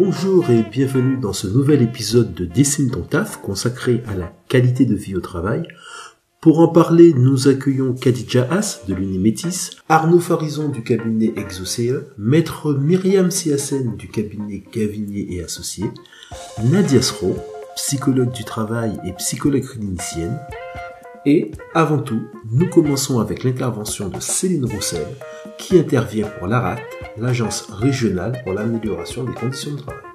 Bonjour et bienvenue dans ce nouvel épisode de Dessine ton taf consacré à la qualité de vie au travail. Pour en parler, nous accueillons Khadija As de l'Unimétis, Arnaud Farison du cabinet Exocea, Maître Myriam Siassen du cabinet Gavinier et Associés, Nadia Sro, psychologue du travail et psychologue clinicienne. Et avant tout, nous commençons avec l'intervention de Céline Roussel, qui intervient pour l'ARAT, l'Agence régionale pour l'amélioration des conditions de travail.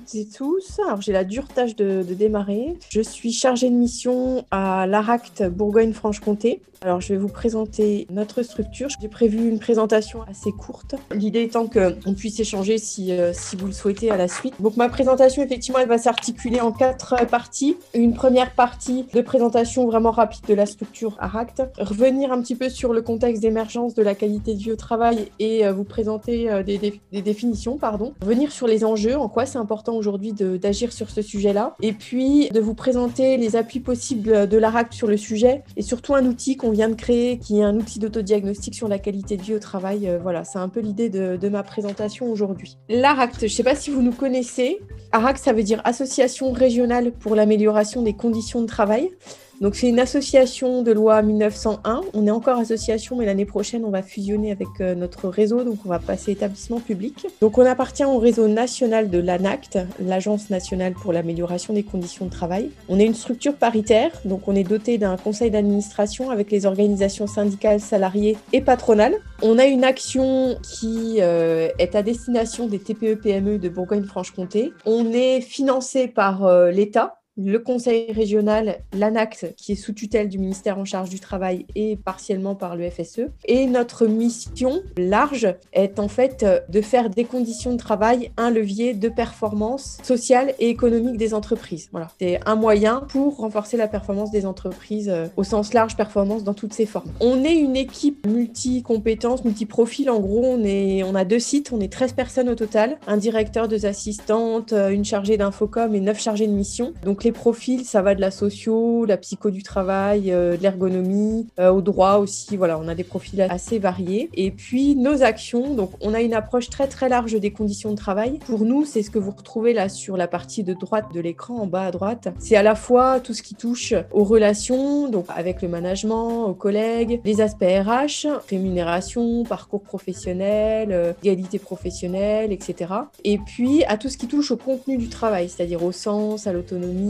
Toutes et tous. Alors, j'ai la dure tâche de, démarrer. Je suis chargée de mission à l'ARACT Bourgogne-Franche-Comté. Alors, je vais vous présenter notre structure. J'ai prévu une présentation assez courte. L'idée étant qu'on puisse échanger si, euh, si vous le souhaitez à la suite. Donc, ma présentation, effectivement, elle va s'articuler en quatre parties. Une première partie de présentation vraiment rapide de la structure ARACT. Revenir un petit peu sur le contexte d'émergence de la qualité de vie au travail et euh, vous présenter euh, des, des définitions, pardon. Revenir sur les enjeux en quoi c'est important aujourd'hui d'agir sur ce sujet-là, et puis de vous présenter les appuis possibles de l'ARACT sur le sujet, et surtout un outil qu'on vient de créer, qui est un outil d'autodiagnostic sur la qualité de vie au travail. Euh, voilà, c'est un peu l'idée de, de, ma présentation aujourd'hui. L'ARACT, je ne sais pas si vous nous connaissez. ARACT, ça veut dire Association régionale pour l'amélioration des conditions de travail. Donc c'est une association de loi 1901. On est encore association, mais l'année prochaine, on va fusionner avec euh, notre réseau, donc on va passer établissement public. Donc on appartient au réseau national de l'ANACT, l'Agence nationale pour l'amélioration des conditions de travail. On est une structure paritaire, donc on est doté d'un conseil d'administration avec les organisations syndicales, salariées et patronales. On a une action qui euh, est à destination des TPE-PME e de Bourgogne-Franche-Comté. On est financé par euh, l'État le conseil régional, l'ANACT, qui est sous tutelle du ministère en charge du travail et partiellement par le FSE. Et notre mission large est en fait de faire des conditions de travail un levier de performance sociale et économique des entreprises. Voilà, c'est un moyen pour renforcer la performance des entreprises euh, au sens large, performance dans toutes ses formes. On est une équipe multi-compétences, multi-profils. En gros, on, est, on a deux sites, on est 13 personnes au total, un directeur, deux assistantes, euh, une chargée d'infocom et neuf chargés de mission. Donc les profils, ça va de la socio, la psycho du travail, euh, de l'ergonomie, euh, au droit aussi. Voilà, on a des profils assez variés. Et puis nos actions, donc on a une approche très très large des conditions de travail. Pour nous, c'est ce que vous retrouvez là sur la partie de droite de l'écran, en bas à droite. C'est à la fois tout ce qui touche aux relations, donc avec le management, aux collègues, les aspects RH, rémunération, parcours professionnel, euh, égalité professionnelle, etc. Et puis à tout ce qui touche au contenu du travail, c'est-à-dire au sens, à l'autonomie,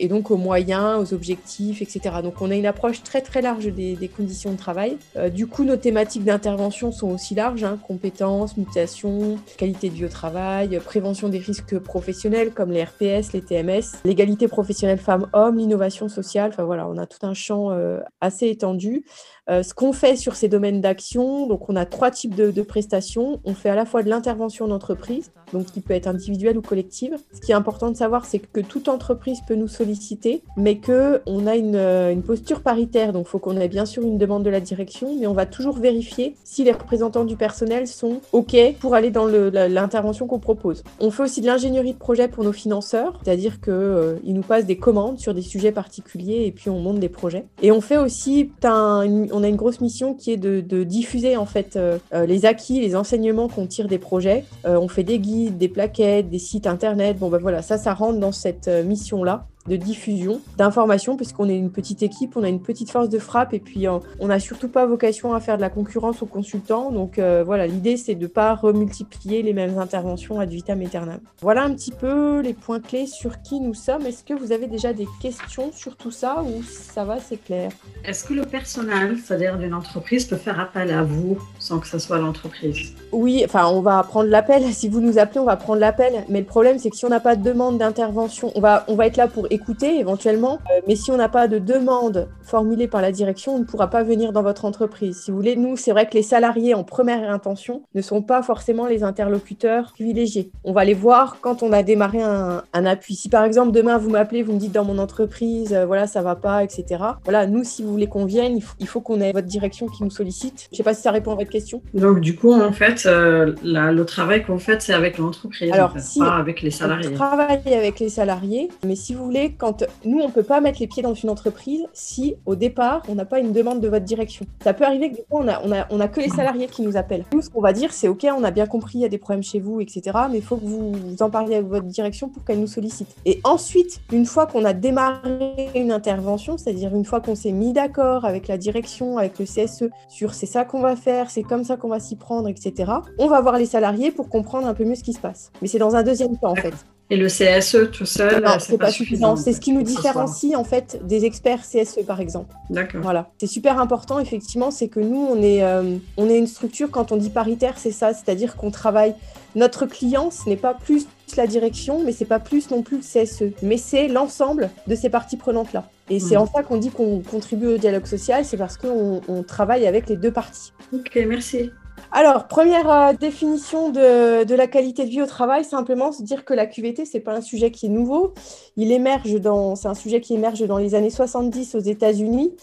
et donc aux moyens, aux objectifs, etc. Donc on a une approche très très large des, conditions de travail. Euh, du coup, nos thématiques d'intervention sont aussi larges, hein, compétences, mutation, qualité de vie au travail, prévention des risques professionnels comme les RPS, les TMS, l'égalité professionnelle femmes-hommes, l'innovation sociale. Enfin voilà, on a tout un champ euh, assez étendu. Euh, ce qu'on fait sur ces domaines d'action, donc on a trois types de, prestations. On fait à la fois de l'intervention d'entreprise, donc qui peut être individuelle ou collective. Ce qui est important de savoir, c'est que toute entreprise peut nous solliciter, mais que on a une, euh, une posture paritaire. Donc, il faut qu'on ait bien sûr une demande de la direction, mais on va toujours vérifier si les représentants du personnel sont OK pour aller dans l'intervention qu'on propose. On fait aussi de l'ingénierie de projet pour nos financeurs, c'est-à-dire qu'ils euh, nous passent des commandes sur des sujets particuliers et puis on monte des projets. Et on fait aussi un, on a une grosse mission qui est de, diffuser en fait euh, euh, les acquis, les enseignements qu'on tire des projets. Euh, on fait des guides, des plaquettes, des sites internet. Bon ben voilà, ça, ça rentre dans cette mission là de diffusion d'informations, puisqu'on est une petite équipe, on a une petite force de frappe, et puis euh, on n'a surtout pas vocation à faire de la concurrence aux consultants. Donc euh, voilà, l'idée c'est de ne pas remultiplier les mêmes interventions ad vitam aeternam. Voilà un petit peu les points clés sur qui nous sommes. Est-ce que vous avez déjà des questions sur tout ça ou ça va, c'est clair? Est-ce que le personnel, c'est-à-dire d'une entreprise, peut faire appel à vous sans que ce soit l'entreprise? Oui, enfin on va prendre l'appel. Si vous nous appelez, on va prendre l'appel. Mais le problème c'est que si on n'a pas de demande d'intervention, on va, on va être là pour écouter éventuellement. Euh, mais si on n'a pas de demande formulée par la direction, on ne pourra pas venir dans votre entreprise. Si vous voulez, nous, c'est vrai que les salariés en première intention ne sont pas forcément les interlocuteurs privilégiés. On va les voir quand on a démarré un, appui. Si par exemple demain vous m'appelez, vous me dites dans mon entreprise, euh, voilà, ça va pas, etc. Voilà, nous, si vous voulez qu'on vienne, il faut, qu'on ait votre direction qui nous sollicite. Je sais pas si ça répond à votre question. Donc du coup, en fait, euh, le travail qu'on fait, c'est avec l'entreprise, Alors, pas avec les salariés. On travaille avec les salariés, mais si vous voulez, quand nous, on peut pas mettre les pieds dans une entreprise si au départ, on n'a pas une demande de votre direction. Ça peut arriver que du coup, on a, on a, on a que les salariés qui nous appellent. Nous, ce qu'on va dire, c'est OK, on a bien compris, il y a des problèmes chez vous, etc. Mais il faut que vous, vous en parliez avec votre direction pour qu'elle nous sollicite. Et ensuite, une fois qu'on a démarré une intervention, c'est-à-dire une fois qu'on s'est mis d'accord avec la direction, avec le CSE, sur c'est ça qu'on va faire, c'est comme ça qu'on va s'y prendre, etc., on va voir les salariés pour comprendre un peu mieux ce qui se passe. Mais c'est dans un deuxième temps, en fait. Et le CSE tout seul, c'est pas, suffisant. C'est ce qui nous différencie en fait des experts CSE par exemple. D'accord. Voilà, c'est super important effectivement, c'est que nous on est euh, on est une structure quand on dit paritaire, c'est ça, c'est-à-dire qu'on travaille. Notre client, ce n'est pas plus la direction, mais c'est pas plus non plus le CSE, mais c'est l'ensemble de ces parties prenantes là. Et c'est hmm. en ça qu'on dit qu'on contribue au dialogue social, c'est parce qu'on on travaille avec les deux parties. Ok, merci. Alors, première euh, définition de, la qualité de vie au travail, simplement se dire que la QVT, c'est pas un sujet qui est nouveau. Il émerge dans, c'est un sujet qui émerge dans les années 70 aux États-Unis.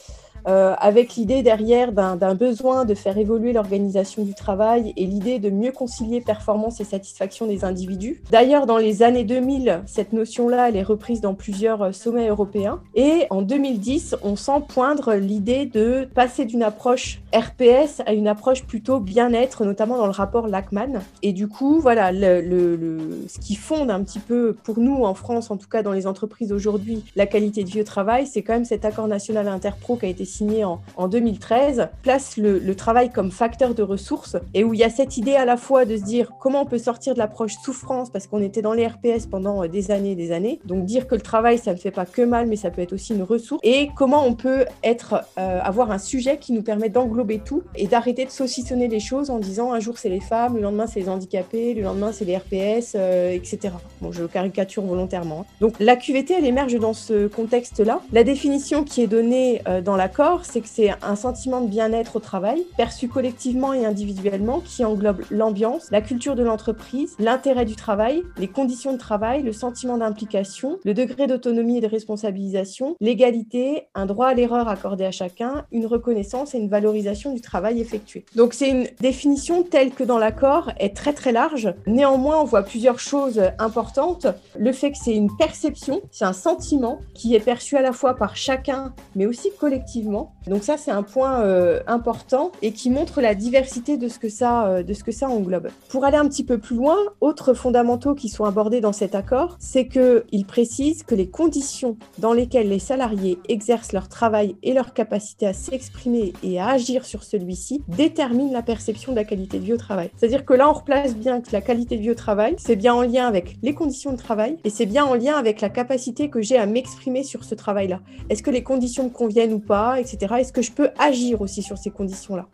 Euh, avec l'idée derrière d'un besoin de faire évoluer l'organisation du travail et l'idée de mieux concilier performance et satisfaction des individus. D'ailleurs, dans les années 2000, cette notion-là, elle est reprise dans plusieurs euh, sommets européens. Et en 2010, on sent poindre l'idée de passer d'une approche RPS à une approche plutôt bien-être, notamment dans le rapport Lachman. Et du coup, voilà, ce qui fonde un petit peu, pour nous en France, en tout cas dans les entreprises aujourd'hui, la qualité de vie au travail, c'est quand même cet accord national interpro qui a été signé en, 2013, place le, travail comme facteur de ressources et où il y a cette idée à la fois de se dire comment on peut sortir de l'approche souffrance parce qu'on était dans les RPS pendant euh, des années et des années. Donc dire que le travail, ça ne fait pas que mal, mais ça peut être aussi une ressource. Et comment on peut être, euh, avoir un sujet qui nous permet d'englober tout et d'arrêter de saucissonner les choses en disant un jour c'est les femmes, le lendemain c'est les handicapés, le lendemain c'est les RPS, euh, etc. Bon, je caricature volontairement. Hein. Donc la QVT, elle émerge dans ce contexte-là. La définition qui est donnée dans l'accord c'est que c'est un sentiment de bien-être au travail, perçu collectivement et individuellement, qui englobe l'ambiance, la culture de l'entreprise, l'intérêt du travail, les conditions de travail, le sentiment d'implication, le degré d'autonomie et de responsabilisation, l'égalité, un droit à l'erreur accordé à chacun, une reconnaissance et une valorisation du travail effectué. Donc c'est une définition telle que dans l'accord est très très large. Néanmoins, on voit plusieurs choses importantes. Le fait que c'est une perception, c'est un sentiment qui est perçu à la fois par chacun, mais aussi collectivement donc ça, c'est un point euh, important et qui montre la diversité de ce, que ça, euh, de ce que ça englobe. Pour aller un petit peu plus loin, autres fondamentaux qui sont abordés dans cet accord, c'est qu'il précise que les conditions dans lesquelles les salariés exercent leur travail et leur capacité à s'exprimer et à agir sur celui-ci déterminent la perception de la qualité de vie au travail. C'est-à-dire que là, on replace bien que la qualité de vie au travail, c'est bien en lien avec les conditions de travail et c'est bien en lien avec la capacité que j'ai à m'exprimer sur ce travail-là. Est-ce que les conditions me conviennent ou pas? Etc. Est-ce que je peux agir aussi sur ces conditions-là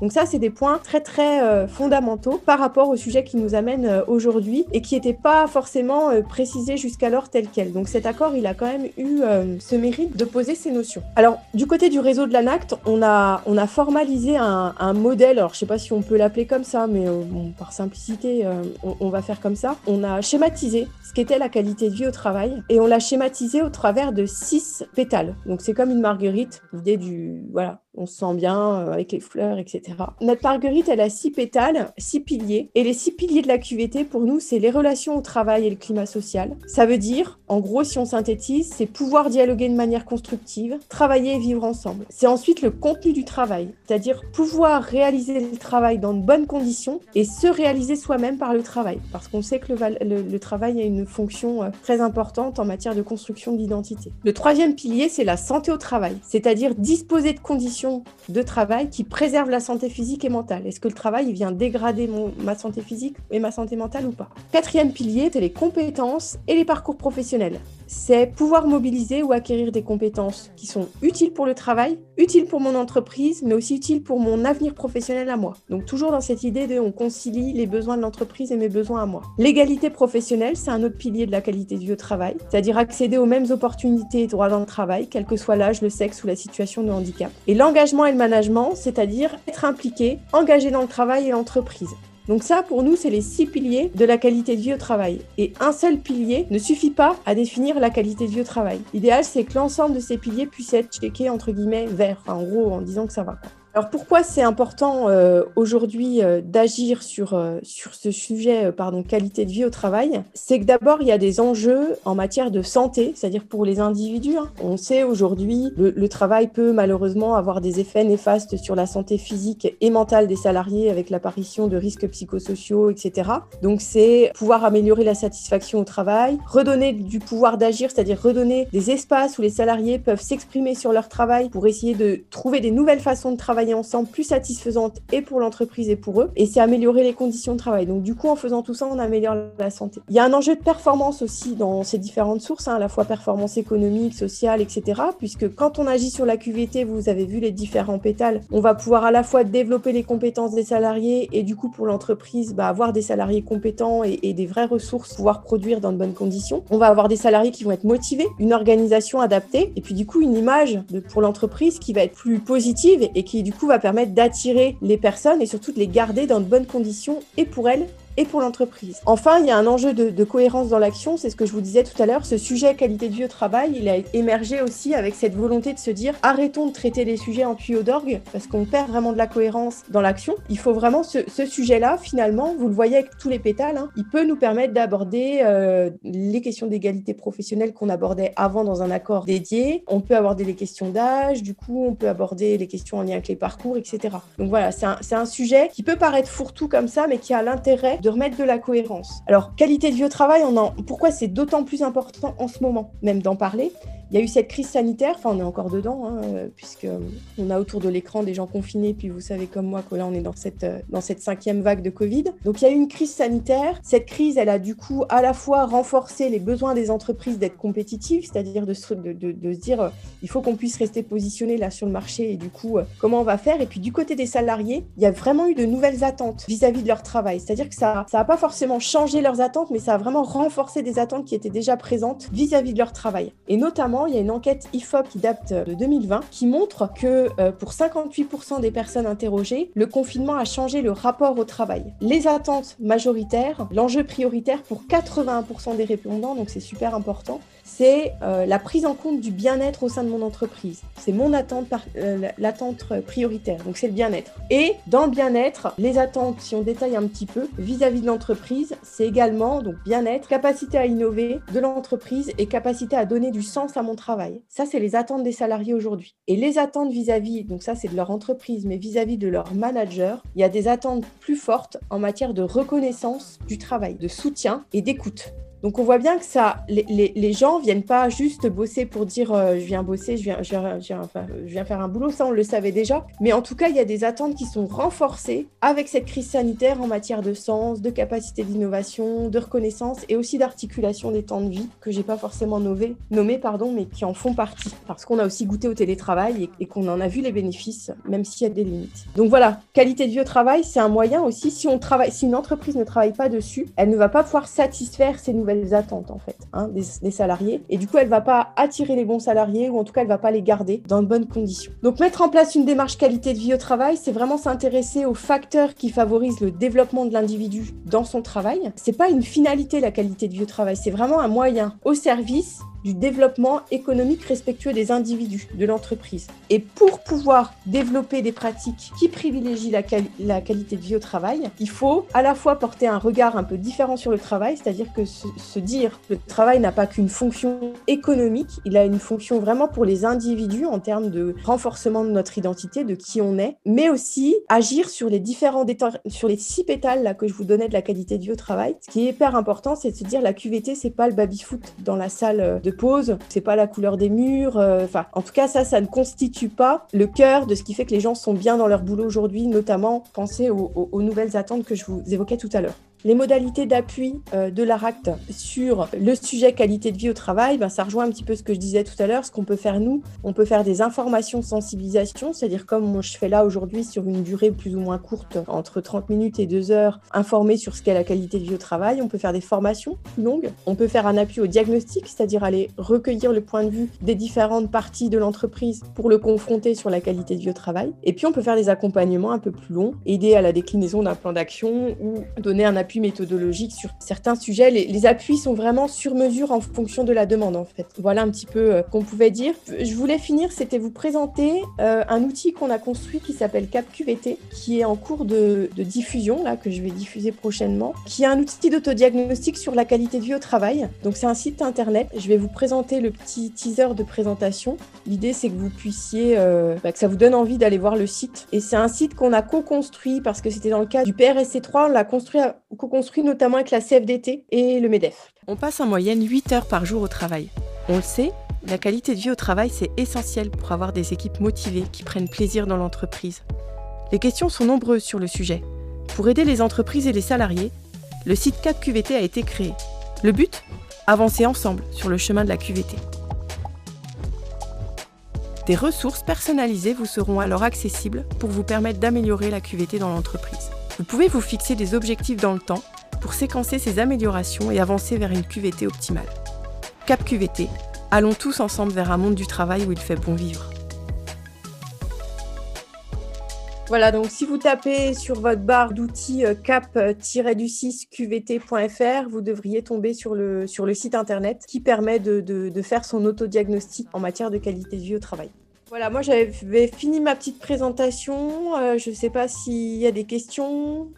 donc ça, c'est des points très très euh, fondamentaux par rapport au sujet qui nous amène euh, aujourd'hui et qui n'étaient pas forcément euh, précisés jusqu'alors tel quel. Donc cet accord, il a quand même eu ce mérite de poser ces notions. Alors du côté du réseau de l'ANACT, on a, on a formalisé un, modèle, alors je sais pas si on peut l'appeler comme ça, mais par simplicité, on, on, va faire comme ça. On a schématisé ce qu'était la qualité de vie au travail et on l'a schématisé au travers de six pétales. Donc c'est comme une marguerite, l'idée du... Voilà, on se sent bien euh, avec les fleurs, etc. Notre marguerite, elle a six pétales, six piliers. Et les six piliers de la QVT, pour nous, c'est les relations au travail et le climat social. Ça veut dire, en gros, si on synthétise, c'est pouvoir dialoguer de manière constructive, travailler et vivre ensemble. C'est ensuite le contenu du travail, c'est-à-dire pouvoir réaliser le travail dans de bonnes conditions et se réaliser soi-même par le travail. Parce qu'on sait que le, travail a une fonction euh, très importante en matière de construction d'identité. Le troisième pilier, c'est la santé au travail, c'est-à-dire disposer de conditions de travail qui préserve la santé physique et mentale. Est-ce que le travail vient dégrader ma santé physique et ma santé mentale ou pas? Quatrième pilier, c'est les compétences et les parcours professionnels c'est pouvoir mobiliser ou acquérir des compétences qui sont utiles pour le travail, utiles pour mon entreprise, mais aussi utiles pour mon avenir professionnel à moi. Donc toujours dans cette idée de on concilie les besoins de l'entreprise et mes besoins à moi. L'égalité professionnelle, c'est un autre pilier de la qualité au travail, c'est-à-dire accéder aux mêmes opportunités et droits dans le travail, quel que soit l'âge, le sexe ou la situation de handicap. Et l'engagement et le management, c'est-à-dire être impliqué, engagé dans le travail et l'entreprise. Donc ça, pour nous, c'est les six piliers de la qualité de vie au travail. Et un seul pilier ne suffit pas à définir la qualité de vie au travail. L'idéal, c'est que l'ensemble de ces piliers puissent être checkés, entre guillemets, vert, en gros, en disant que ça va. Alors pourquoi c'est important euh, aujourd'hui euh, d'agir sur, euh, sur ce sujet, pardon, qualité de vie au travail? C'est que d'abord, il y a des enjeux en matière de santé, c'est-à-dire pour les individus. Hein. On sait aujourd'hui, le, le, travail peut malheureusement avoir des effets néfastes sur la santé physique et mentale des salariés avec l'apparition de risques psychosociaux, etc. Donc c'est pouvoir améliorer la satisfaction au travail, redonner du pouvoir d'agir, c'est-à-dire redonner des espaces où les salariés peuvent s'exprimer sur leur travail pour essayer de trouver des nouvelles façons de travailler ensemble plus satisfaisante et pour l'entreprise et pour eux. Et c'est améliorer les conditions de travail. Donc du coup, en faisant tout ça, on améliore la santé. Il y a un enjeu de performance aussi dans ces différentes sources, hein, à la fois performance économique, sociale, etc. Puisque quand on agit sur la QVT, vous avez vu les différents pétales, on va pouvoir à la fois développer les compétences des salariés et du coup pour l'entreprise, bah, avoir des salariés compétents et, des vraies ressources, pouvoir produire dans de bonnes conditions. On va avoir des salariés qui vont être motivés, une organisation adaptée et puis du coup une image de, pour l'entreprise qui va être plus positive et qui du coup va permettre d'attirer les personnes et surtout de les garder dans de bonnes conditions et pour elles et pour l'entreprise. Enfin, il y a un enjeu de, cohérence dans l'action, c'est ce que je vous disais tout à l'heure, ce sujet qualité de vie au travail, il a émergé aussi avec cette volonté de se dire arrêtons de traiter les sujets en tuyau d'orgue parce qu'on perd vraiment de la cohérence dans l'action. Il faut vraiment ce, sujet-là, finalement, vous le voyez avec tous les pétales, hein, il peut nous permettre d'aborder euh, les questions d'égalité professionnelle qu'on abordait avant dans un accord dédié. On peut aborder les questions d'âge, du coup, on peut aborder les questions en lien avec les parcours, etc. Donc voilà, c'est un, un sujet qui peut paraître fourre-tout comme ça, mais qui a l'intérêt de remettre de la cohérence. Alors, qualité de vie au travail, on en... pourquoi c'est d'autant plus important en ce moment, même d'en parler il y a eu cette crise sanitaire, enfin on est encore dedans, hein, puisque on a autour de l'écran des gens confinés, puis vous savez comme moi que là on est dans cette, euh, dans cette cinquième vague de Covid. Donc il y a eu une crise sanitaire. Cette crise, elle a du coup à la fois renforcé les besoins des entreprises d'être compétitives, c'est-à-dire de, se dire euh, il faut qu'on puisse rester positionné là sur le marché et du coup euh, comment on va faire? Et puis du côté des salariés, il y a vraiment eu de nouvelles attentes vis-à-vis de leur travail. C'est-à-dire que ça ça n'a pas forcément changé leurs attentes, mais ça a vraiment renforcé des attentes qui étaient déjà présentes vis-à-vis -vis de leur travail. Et notamment il y a une enquête IFOP qui date de 2020 qui montre que euh, pour 58% des personnes interrogées, le confinement a changé le rapport au travail. Les attentes majoritaires, l'enjeu prioritaire pour 81% des répondants, donc c'est super important, c'est euh, la prise en compte du bien-être au sein de mon entreprise. C'est mon attente, euh, l'attente prioritaire, donc c'est le bien-être. Et dans le bien-être, les attentes, si on détaille un petit peu, vis-à-vis de l'entreprise, c'est également donc bien-être, capacité à innover de l'entreprise et capacité à donner du sens à mon travail. Ça, c'est les attentes des salariés aujourd'hui. Et les attentes vis-à-vis, donc ça c'est de leur entreprise, mais vis-à-vis de leur manager, il y a des attentes plus fortes en matière de reconnaissance du travail, de soutien et d'écoute. Donc on voit bien que ça, les, les, les gens viennent pas juste bosser pour dire euh, je viens bosser, je viens, faire un boulot, ça on le savait déjà. Mais en tout cas, il y a des attentes qui sont renforcées avec cette crise sanitaire en matière de sens, de capacité d'innovation, de reconnaissance et aussi d'articulation des temps de vie que j'ai pas forcément nommé, nommé pardon, mais qui en font partie parce qu'on a aussi goûté au télétravail et, et qu'on en a vu les bénéfices, même s'il y a des limites. Donc voilà, qualité de vie au travail, c'est un moyen aussi. Si on travaille, si une entreprise ne travaille pas dessus, elle ne va pas pouvoir satisfaire ses nouvelles attentes en fait hein, des, salariés et du coup elle va pas attirer les bons salariés ou en tout cas elle va pas les garder dans de bonnes conditions. Donc mettre en place une démarche qualité de vie au travail, c'est vraiment s'intéresser aux facteurs qui favorisent le développement de l'individu dans son travail. C'est pas une finalité la qualité de vie au travail, c'est vraiment un moyen au service du développement économique respectueux des individus, de l'entreprise. Et pour pouvoir développer des pratiques qui privilégient la, qualité de vie au travail, il faut à la fois porter un regard un peu différent sur le travail, c'est-à-dire que se, dire que le travail n'a pas qu'une fonction économique, il a une fonction vraiment pour les individus en termes de renforcement de notre identité, de qui on est, mais aussi agir sur les différents sur les six pétales là que je vous donnais de la qualité de vie au travail. Ce qui est hyper important, c'est de se dire la QVT, c'est pas le baby-foot dans la salle de pause, c'est pas la couleur des murs. Euh, enfin, en tout cas, ça, ça ne constitue pas le cœur de ce qui fait que les gens sont bien dans leur boulot aujourd'hui, notamment pensez aux, aux nouvelles attentes que je vous évoquais tout à l'heure. Les modalités d'appui euh, de l'ARACT sur le sujet qualité de vie au travail, ben, ça rejoint un petit peu ce que je disais tout à l'heure. Ce qu'on peut faire nous, on peut faire des informations sensibilisation, c'est-à-dire comme je fais là aujourd'hui sur une durée plus ou moins courte, entre 30 minutes et 2 heures, informer sur ce qu'est la qualité de vie au travail. On peut faire des formations plus longues. On peut faire un appui au diagnostic, c'est-à-dire aller recueillir le point de vue des différentes parties de l'entreprise pour le confronter sur la qualité de vie au travail. Et puis on peut faire des accompagnements un peu plus longs, aider à la déclinaison d'un plan d'action ou donner un appui méthodologique sur certains sujets. Les, appuis sont vraiment sur mesure en fonction de la demande en fait. Voilà un petit peu euh, qu'on pouvait dire. Je voulais finir, c'était vous présenter euh, un outil qu'on a construit qui s'appelle CapQVT, qui est en cours de, diffusion, là, que je vais diffuser prochainement, qui est un outil d'autodiagnostic sur la qualité de vie au travail. Donc c'est un site internet. Je vais vous présenter le petit teaser de présentation. L'idée c'est que vous puissiez, euh, bah, que ça vous donne envie d'aller voir le site. Et c'est un site qu'on a co-construit parce que c'était dans le cadre du PRSC3, on l'a construit, co-construit notamment avec la CFDT et le MEDEF. On passe en moyenne 8 heures par jour au travail. On le sait, la qualité de vie au travail, c'est essentiel pour avoir des équipes motivées qui prennent plaisir dans l'entreprise. Les questions sont nombreuses sur le sujet. Pour aider les entreprises et les salariés, le site 4QVT a été créé. Le but Avancer ensemble sur le chemin de la QVT. Des ressources personnalisées vous seront alors accessibles pour vous permettre d'améliorer la QVT dans l'entreprise. Vous pouvez vous fixer des objectifs dans le temps pour séquencer ces améliorations et avancer vers une QVT optimale. Cap QVT, allons tous ensemble vers un monde du travail où il fait bon vivre. Voilà, donc si vous tapez sur votre barre d'outils euh, cap-du6qvt.fr, vous devriez tomber sur le, site internet qui permet de, de faire son autodiagnostic en matière de qualité de vie au travail. Voilà, moi j'avais fini ma petite présentation. Euh, je ne sais pas s'il y a des questions.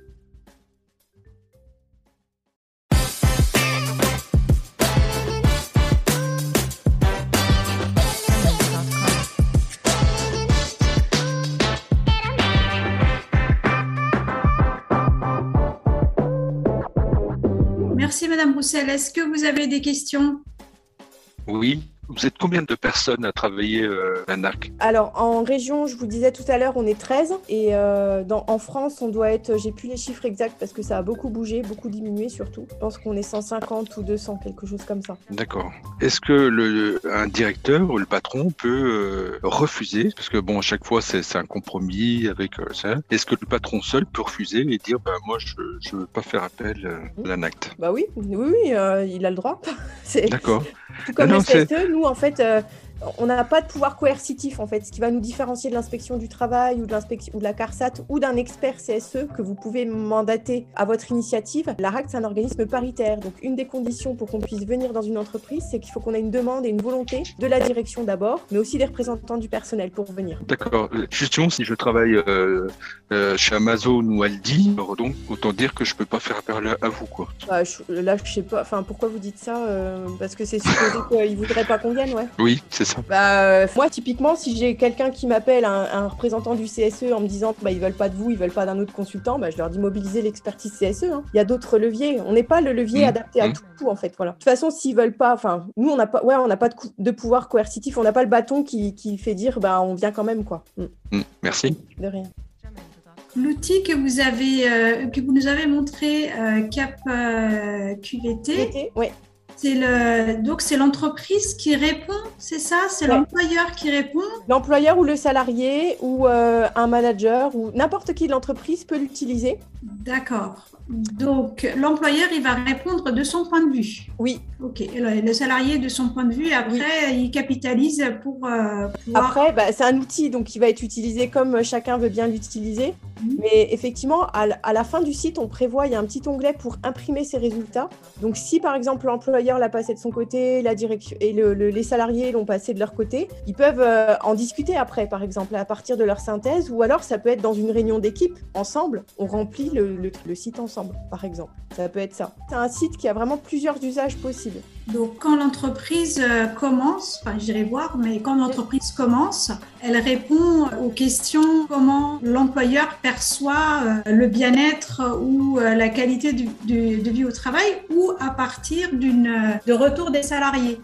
Merci Madame Roussel. Est-ce que vous avez des questions? Oui, vous êtes combien de personnes à travailler euh, à NAC? Alors, en région, je vous disais tout à l'heure, on est 13. Et euh, dans, en France, on doit être, j'ai plus les chiffres exacts parce que ça a beaucoup bougé, beaucoup diminué surtout. Je pense qu'on est 150 ou 200, quelque chose comme ça. D'accord. Est-ce que le, un directeur ou le patron peut euh, refuser? Parce que, bon, à chaque fois, c'est un compromis avec ça. Est-ce que le patron seul peut refuser et dire, bah, moi, je ne veux pas faire appel à l'ANACT Bah oui, oui, oui il a le droit. D'accord. Tout comme le CSE, nous, en fait, euh, on n'a pas de pouvoir coercitif en fait, ce qui va nous différencier de l'inspection du travail ou de l'inspection ou de la CARSAT ou d'un expert CSE que vous pouvez mandater à votre initiative. L'ARACT c'est un organisme paritaire, donc une des conditions pour qu'on puisse venir dans une entreprise, c'est qu'il faut qu'on ait une demande et une volonté de la direction d'abord, mais aussi des représentants du personnel pour venir. D'accord. Justement, si je travaille euh, euh, chez Amazon ou Aldi, donc autant dire que je peux pas faire appel à vous quoi. Bah, là, je sais pas. Enfin, pourquoi vous dites ça euh, Parce que c'est supposé qu'ils voudraient pas qu'on vienne, ouais. Oui, c'est bah, euh, moi, typiquement, si j'ai quelqu'un qui m'appelle, un, représentant du CSE, en me disant bah, ils veulent pas de vous, ils veulent pas d'un autre consultant, bah, je leur dis mobiliser l'expertise CSE. Hein. Il y a d'autres leviers. On n'est pas le levier mmh. adapté à mmh. tout, en fait. Voilà. De toute façon, s'ils veulent pas, enfin, nous, on n'a pas, ouais, on n'a pas de, pouvoir coercitif, on n'a pas le bâton qui, qui, fait dire bah, on vient quand même, quoi. Mmh. Merci. De rien. L'outil que vous avez, euh, que vous nous avez montré, euh, Cap QVT, oui. C'est le donc c'est l'entreprise qui répond, c'est ça? C'est l'employeur qui répond? L'employeur ou le salarié ou euh, un manager ou n'importe qui de l'entreprise peut l'utiliser. D'accord. Donc, l'employeur, il va répondre de son point de vue. Oui. OK. Le, salarié, de son point de vue, après, il capitalise pour. Euh, après, bah, c'est un outil, donc il va être utilisé comme chacun veut bien l'utiliser. Mhm. Mais effectivement, à, la fin du site, on prévoit, il y a un petit onglet pour imprimer ses résultats. Donc, si par exemple l'employeur l'a passé de son côté, la direction et les salariés l'ont passé de leur côté, ils peuvent euh, en discuter après, par exemple, à partir de leur synthèse. Ou alors, ça peut être dans une réunion d'équipe, ensemble, on remplit le site ensemble par exemple. Ça peut être ça. C'est un site qui a vraiment plusieurs usages possibles. Donc, quand l'entreprise euh, commence, enfin, j'irai voir, mais quand l'entreprise commence, elle répond aux questions comment l'employeur perçoit euh, le bien-être ou euh, la qualité de vie au travail ou à partir d'une, de retour des salariés.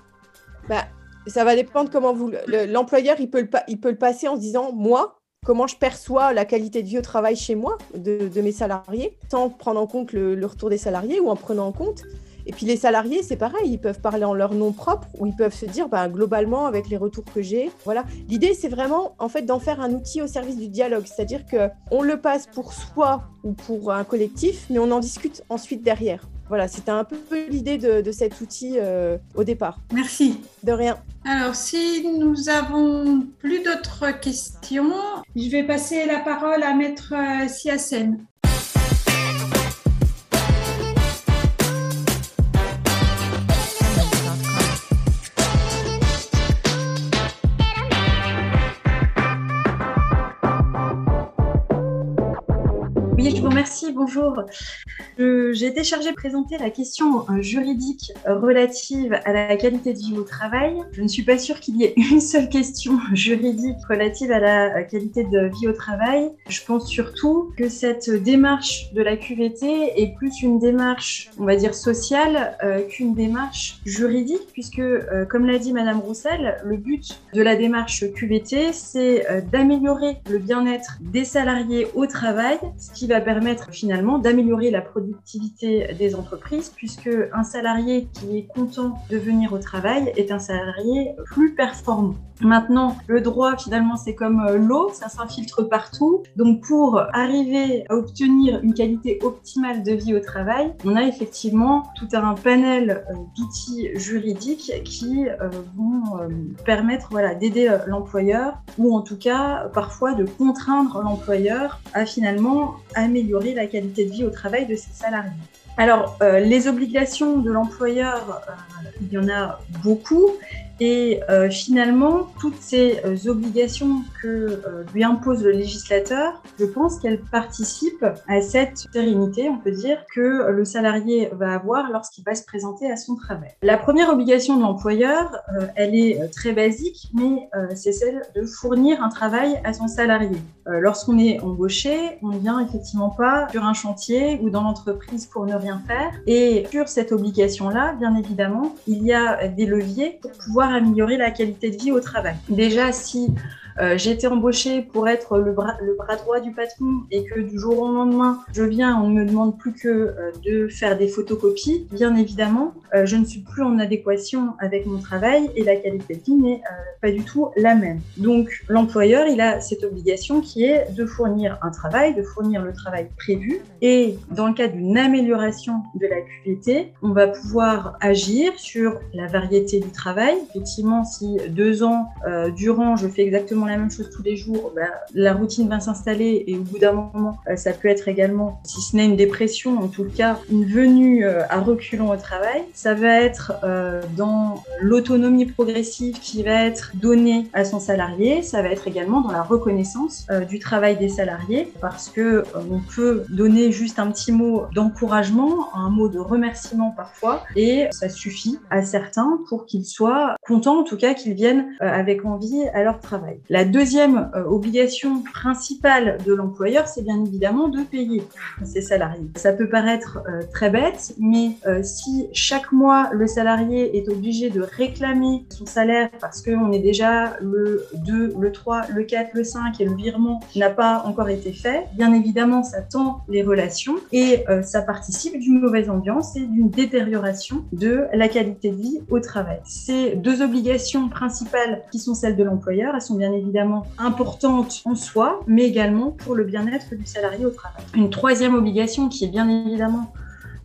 Bah, ça va dépendre comment vous. L'employeur, il, peut le, il peut le passer en se disant Moi, comment je perçois la qualité de vie au travail chez moi de, mes salariés, sans prendre en compte le, retour des salariés ou en prenant en compte. Et puis les salariés, c'est pareil, ils peuvent parler en leur nom propre ou ils peuvent se dire, ben, globalement, avec les retours que j'ai, voilà. L'idée, c'est vraiment, en fait, d'en faire un outil au service du dialogue, c'est-à-dire que on le passe pour soi ou pour un collectif, mais on en discute ensuite derrière. Voilà, c'était un peu l'idée de, cet outil euh, au départ. Merci. De rien. Alors, si nous avons plus d'autres questions, je vais passer la parole à Maître euh, Merci, bonjour. J'ai été chargée de présenter la question euh, juridique relative à la qualité de vie au travail. Je ne suis pas sûre qu'il y ait une seule question juridique relative à la qualité de vie au travail. Je pense surtout que cette démarche de la QVT est plus une démarche, on va dire, sociale euh, qu'une démarche juridique, puisque, euh, comme l'a dit Madame Roussel, le but de la démarche QVT, c'est d'améliorer le bien-être des salariés au travail, ce qui va permettre finalement d'améliorer la productivité des entreprises puisque un salarié qui est content de venir au travail est un salarié plus performant. Maintenant, le droit finalement c'est comme euh, l'eau, ça s'infiltre partout. Donc pour arriver à obtenir une qualité optimale de vie au travail, on a effectivement tout un panel euh, d'outils juridiques qui euh, vont permettre voilà, d'aider l'employeur ou en tout cas parfois de contraindre l'employeur à finalement améliorer la qualité de vie au travail de ses salariés. Alors, euh, les obligations de l'employeur, euh, il y en a beaucoup. Et euh, finalement, toutes ces euh, obligations que euh, lui impose le législateur, je pense qu'elles participent à cette sérénité, on peut dire, que le salarié va avoir lorsqu'il va se présenter à son travail. La première obligation de l'employeur, elle est très basique, mais c'est celle de fournir un travail à son salarié. Lorsqu'on est embauché, on ne vient effectivement pas sur un chantier ou dans l'entreprise pour ne rien faire. Et sur cette obligation-là, bien évidemment, il y a des leviers pour pouvoir améliorer la qualité de vie au travail. Déjà, si euh, j'ai été embauchée pour être le bras, le bras droit du patron et que du jour au lendemain, je viens, on ne me demande plus que euh, de faire des photocopies. Bien évidemment, euh, je ne suis plus en adéquation avec mon travail et la qualité de vie n'est pas du tout la même. Donc, l'employeur, il a cette obligation qui est de fournir un travail, de fournir le travail prévu. Et dans le cas d'une amélioration de la QVT, on va pouvoir agir sur la variété du travail. Effectivement, si deux ans durant, je fais exactement la même chose tous les jours, bah, la routine va s'installer et au bout d'un moment, euh, ça peut être également, si ce n'est une dépression, en tout cas une venue euh, à reculons au travail. Ça va être euh, dans l'autonomie progressive qui va être donnée à son salarié. Ça va être également dans la reconnaissance du travail des salariés parce que on peut donner juste un petit mot d'encouragement, un mot de remerciement parfois et ça suffit à certains pour qu'ils soient contents, en tout cas qu'ils viennent avec envie à leur travail. La deuxième euh, obligation principale de l'employeur, c'est bien évidemment de payer ses salariés. Ça peut paraître euh, très bête, mais euh, si chaque mois le salarié est obligé de réclamer son salaire parce qu'on est déjà le 2, le 3, le 4, le 5 et le virement n'a pas encore été fait, bien évidemment ça tend les relations et ça participe d'une mauvaise ambiance et d'une détérioration de la qualité de vie au travail. Ces deux obligations principales qui sont celles de l'employeur, elles sont bien évidemment évidemment importante en soi, mais également pour le bien-être du salarié au travail. Une troisième obligation qui est bien évidemment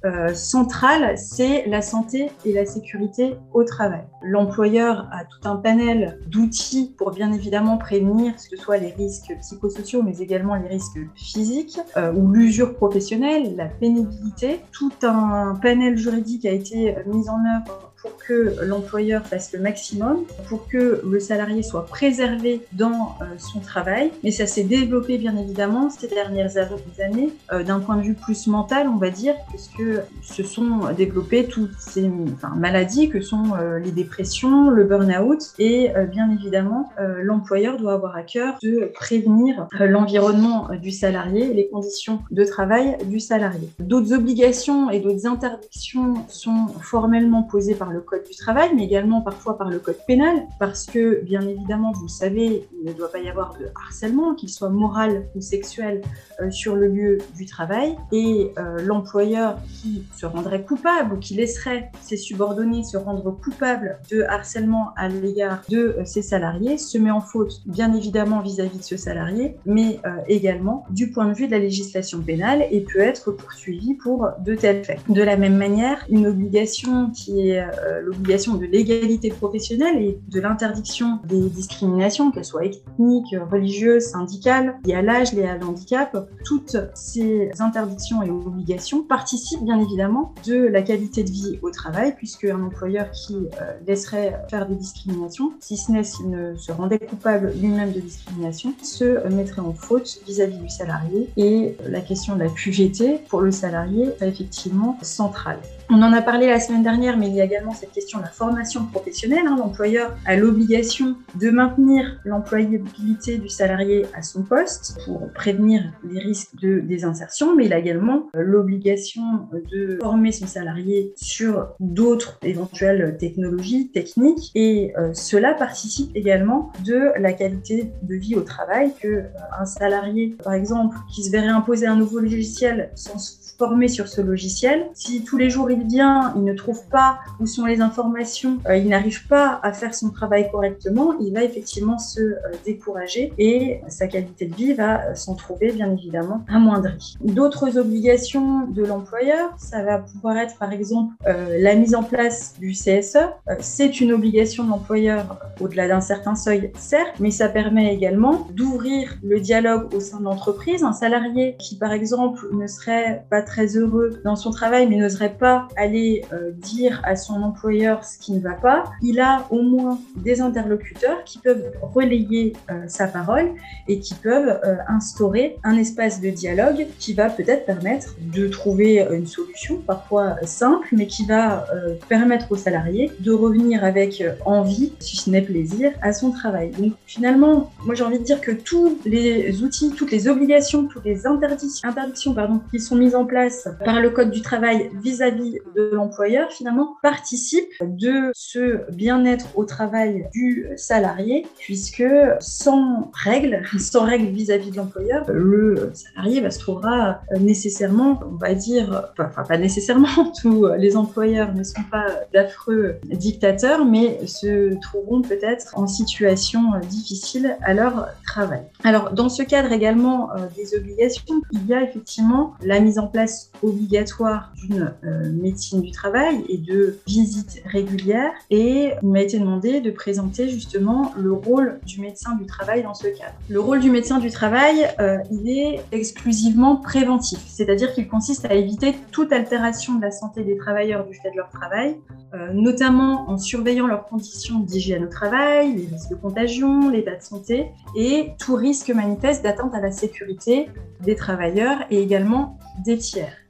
euh, centrale, c'est la santé et la sécurité au travail. L'employeur a tout un panel d'outils pour bien évidemment prévenir ce que soit les risques psychosociaux, mais également les risques physiques euh, ou l'usure professionnelle, la pénibilité. Tout un panel juridique a été mis en œuvre pour que l'employeur fasse le maximum, pour que le salarié soit préservé dans euh, son travail. Mais ça s'est développé bien évidemment ces dernières années euh, d'un point de vue plus mental, on va dire, puisque se sont développées toutes ces maladies que sont euh, les dépressions, le burn-out, et bien évidemment, l'employeur doit avoir à cœur de prévenir l'environnement du salarié, les conditions de travail du salarié. D'autres obligations et d'autres interdictions sont formellement posées par le Code du travail, mais également parfois par le Code pénal, parce que, bien évidemment, vous le savez, il ne doit pas y avoir de harcèlement, qu'il soit moral ou sexuel, euh, sur le lieu du travail. Et euh, l'employeur qui se rendrait coupable ou qui laisserait ses subordonnés se rendre coupables de harcèlement à l'égard de euh, ses salariés se met en faute, bien évidemment, vis-à-vis de ce salarié, mais également du point de vue de la législation pénale et peut être poursuivi pour de tels faits. De la même manière, une obligation qui est l'obligation de l'égalité professionnelle et de l'interdiction des discriminations, qu'elles soient ethniques, religieuses, syndicales, liées à l'âge, liées à l'handicap, toutes ces interdictions et obligations participent bien évidemment de la qualité de vie au travail, puisque un employeur qui euh, laisserait faire des discriminations, si ce n'est s'il ne se rendait coupable lui-même de discrimination, se mettrait en faute vis-à-vis du salarié. Et la question de la QGT pour le salarié est effectivement centrale. On en a parlé la semaine dernière, mais il y a également cette question de la formation professionnelle. Hein. L'employeur a l'obligation de maintenir l'employabilité du salarié à son poste pour prévenir les risques de désinsertion, mais il a également euh, l'obligation de former son salarié sur d'autres éventuelles technologies, techniques, et euh, cela participe également de la qualité de vie au travail que euh, un salarié, par exemple, qui se verrait imposer un nouveau logiciel sans formé sur ce logiciel. Si tous les jours il vient, il ne trouve pas où sont les informations, euh, il n'arrive pas à faire son travail correctement, il va effectivement se euh, décourager et sa qualité de vie va euh, s'en trouver bien évidemment amoindrie. D'autres obligations de l'employeur, ça va pouvoir être par exemple la mise en place du CSE. C'est une obligation de l'employeur au-delà d'un certain seuil, certes, mais ça permet également d'ouvrir le dialogue au sein de l'entreprise. Un salarié qui par exemple ne serait pas très heureux dans son travail mais n'oserait pas aller euh, dire à son employeur ce qui ne va pas, il a au moins des interlocuteurs qui peuvent relayer euh, sa parole et qui peuvent euh, instaurer un espace de dialogue qui va peut-être permettre de trouver une solution, parfois simple, mais qui va permettre aux salariés de revenir avec envie, si ce n'est plaisir, à son travail. Donc finalement, moi j'ai envie de dire que tous les outils, toutes les obligations, toutes les interdictions, interdictions pardon, qui sont mises en place par le Code du travail vis-à-vis de l'employeur, finalement, participe de ce bien-être au travail du salarié, puisque sans règles, sans règles vis-à-vis de l'employeur, le salarié va se trouvera nécessairement, on va dire, enfin pas nécessairement, tous les employeurs ne sont pas d'affreux dictateurs, mais se trouveront peut-être en situation difficile à leur travail. Alors, dans ce cadre également euh, des obligations, il y a effectivement la mise en place obligatoire d'une euh, médecine du travail et de visites régulières. Et il m'a été demandé de présenter justement le rôle du médecin du travail dans ce cadre. Le rôle du médecin du travail, euh, est exclusivement préventif, c'est-à-dire qu'il consiste à éviter toute altération de la santé des travailleurs du fait de leur travail, euh, notamment en surveillant leurs conditions d'hygiène au travail, les risques de contagion, l'état de santé et tout risque manifeste d'atteinte à la sécurité des travailleurs et également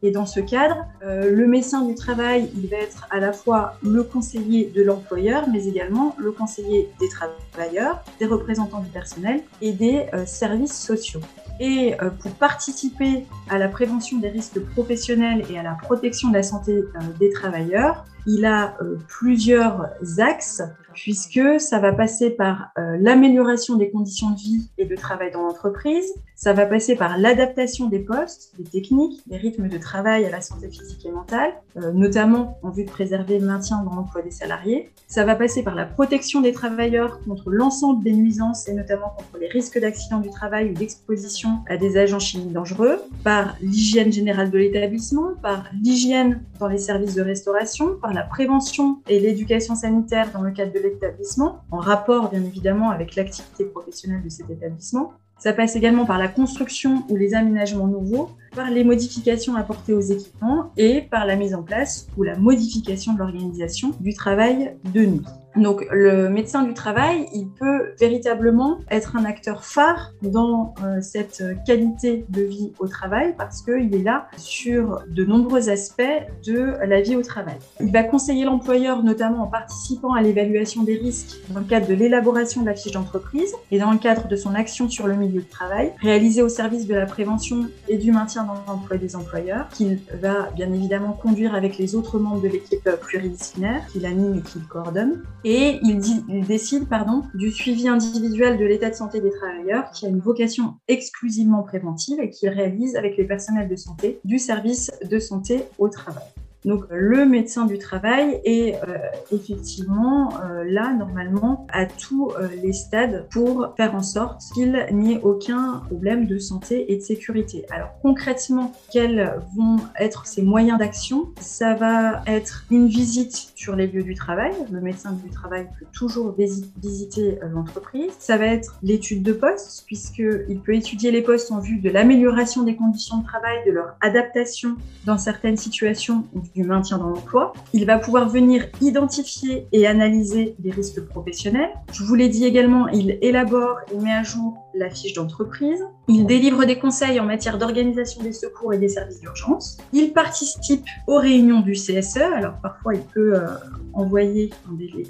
Et dans ce cadre, euh, le médecin du travail, il va être à la fois le conseiller de l'employeur, mais également le conseiller des travailleurs, des représentants du personnel et des euh, services sociaux. Et euh, pour participer à la prévention des risques professionnels et à la protection de la santé des travailleurs, il a plusieurs axes puisque ça va passer par l'amélioration des conditions de vie et de travail dans l'entreprise, ça va passer par l'adaptation des postes, des techniques, des rythmes de travail à la santé physique et mentale, euh, notamment en vue de préserver le maintien dans l'emploi des salariés. Ça va passer par la protection des travailleurs contre l'ensemble des nuisances et notamment contre les risques d'accident du travail ou d'exposition à des agents chimiques dangereux, par l'hygiène générale de l'établissement, par l'hygiène dans les services de restauration, par la prévention et l'éducation sanitaire dans le cadre de l'établissement, en rapport bien évidemment avec l'activité professionnelle de cet établissement. Ça passe également par la construction ou les aménagements nouveaux, par les modifications apportées aux équipements et par la mise en place ou la modification de l'organisation du travail de nuit. Donc le médecin du travail, il peut véritablement être un acteur phare dans euh, cette qualité de vie au travail parce qu'il est là sur de nombreux aspects de la vie au travail. Il va conseiller l'employeur notamment en participant à l'évaluation des risques dans le cadre de l'élaboration de la fiche d'entreprise et dans le cadre de son action sur le milieu de travail, réalisée au service de la prévention et du maintien dans l'emploi des employeurs, qu'il va bien évidemment conduire avec les autres membres de l'équipe pluridisciplinaire, qu'il anime et qu'il coordonne. Et il, décide pardon, du suivi individuel de l'état de santé des travailleurs qui a une vocation exclusivement préventive et qu'il réalise avec les personnels de santé du service de santé au travail. Donc le médecin du travail est euh, effectivement euh, là normalement à tous euh, les stades pour faire en sorte qu'il n'y ait aucun problème de santé et de sécurité. Alors concrètement, quels vont être ses moyens d'action? Ça va être une visite sur les lieux du travail. Le médecin du travail peut toujours visiter l'entreprise. Ça va être l'étude de poste puisqu'il peut étudier les postes en vue de l'amélioration des conditions de travail, de leur adaptation dans certaines situations du maintien dans l'emploi. Il va pouvoir venir identifier et analyser les risques professionnels. Je vous l'ai dit également, il élabore et met à jour la fiche d'entreprise. Il délivre des conseils en matière d'organisation des secours et des services d'urgence. Il participe aux réunions du CSE. Alors parfois, il peut euh, envoyer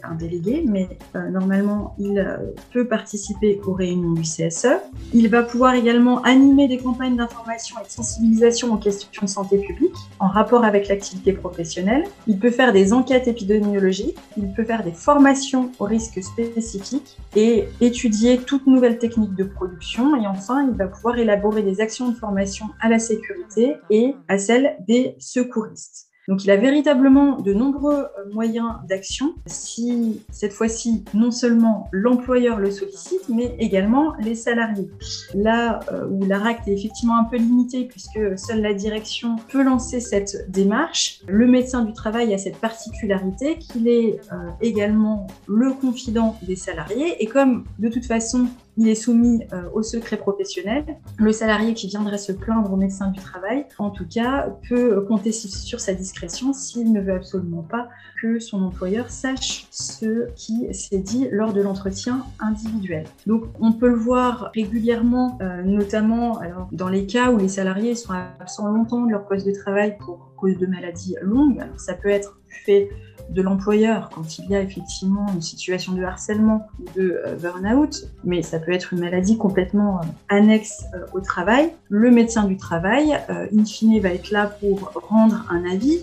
un, délégué, mais euh, normalement, il euh, peut participer aux réunions du CSE. Il va pouvoir également animer des campagnes d'information et de sensibilisation aux questions de santé publique en rapport avec l'activité professionnelle. Il peut faire des enquêtes épidémiologiques. Il peut faire des formations aux risques spécifiques et étudier toute nouvelle technique de production. Et enfin, il va pouvoir élaborer des actions de formation à la sécurité et à celle des secouristes. Donc il a véritablement de nombreux euh, moyens d'action si cette fois-ci non seulement l'employeur le sollicite, mais également les salariés. Là euh, où la RACT est effectivement un peu limitée puisque seule la direction peut lancer cette démarche, le médecin du travail a cette particularité qu'il est euh, également le confident des salariés et comme de toute façon il est soumis euh, au secret professionnel. Le salarié qui viendrait se plaindre au médecin du travail, en tout cas, peut compter sur sa discrétion s'il ne veut absolument pas que son employeur sache ce qui s'est dit lors de l'entretien individuel. Donc on peut le voir régulièrement, euh, notamment dans les cas où les salariés sont absents longtemps de leur poste de travail pour cause de maladies longues. Alors ça peut être fait de l'employeur quand il y a effectivement une situation de harcèlement ou de euh, burn-out, mais ça peut être une maladie complètement euh, annexe euh, au travail. Le médecin du travail, in fine, va être là pour rendre un avis,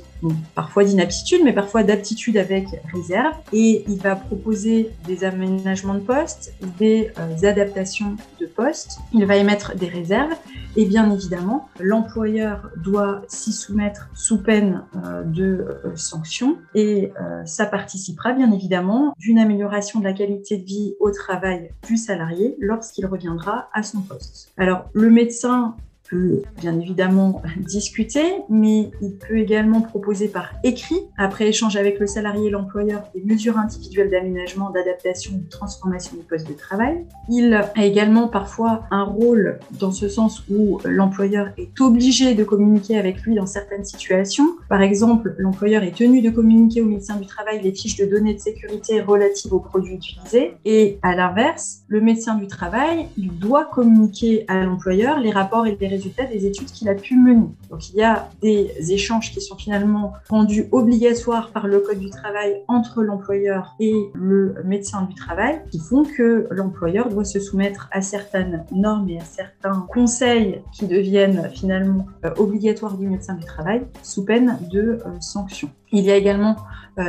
parfois d'inaptitude, mais parfois d'aptitude avec réserve, et il va proposer des aménagements de poste, des adaptations de poste, il va émettre des réserves, et bien évidemment, l'employeur doit s'y soumettre sous peine de sanctions, et euh, ça participera bien évidemment d'une amélioration de la qualité de vie au travail du salarié lorsqu'il reviendra à son poste. Alors le médecin peut bien évidemment discuter, mais il peut également proposer par écrit, après échange avec le salarié et l'employeur, des mesures individuelles d'aménagement, d'adaptation, de transformation du poste de travail. Il a également parfois un rôle dans ce sens où l'employeur est obligé de communiquer avec lui dans certaines situations. Par exemple, l'employeur est tenu de communiquer au médecin du travail les fiches de données de sécurité relatives aux produits utilisés. Et à l'inverse, le médecin du travail, il doit communiquer à l'employeur les rapports et les résultats des études qu'il a pu mener. Donc il y a des échanges qui sont finalement rendus obligatoires par le Code du travail entre l'employeur et le médecin du travail qui font que l'employeur doit se soumettre à certaines normes et à certains conseils qui deviennent finalement euh, obligatoires du médecin du travail sous peine de euh, sanctions. Il y a également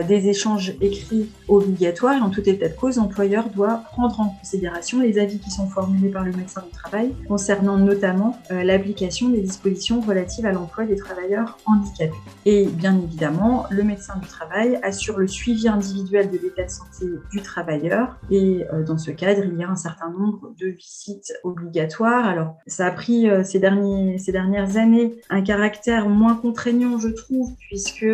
des échanges écrits obligatoires et en tout état de cause, l'employeur doit prendre en considération les avis qui sont formulés par le médecin du travail concernant notamment euh, l'application des dispositions relatives à l'emploi des travailleurs handicapés. Et bien évidemment, le médecin du travail assure le suivi individuel de l'état de santé du travailleur et euh, dans ce cadre, il y a un certain nombre de visites obligatoires. Alors, ça a pris ces, ces dernières années un caractère moins contraignant, je trouve, puisque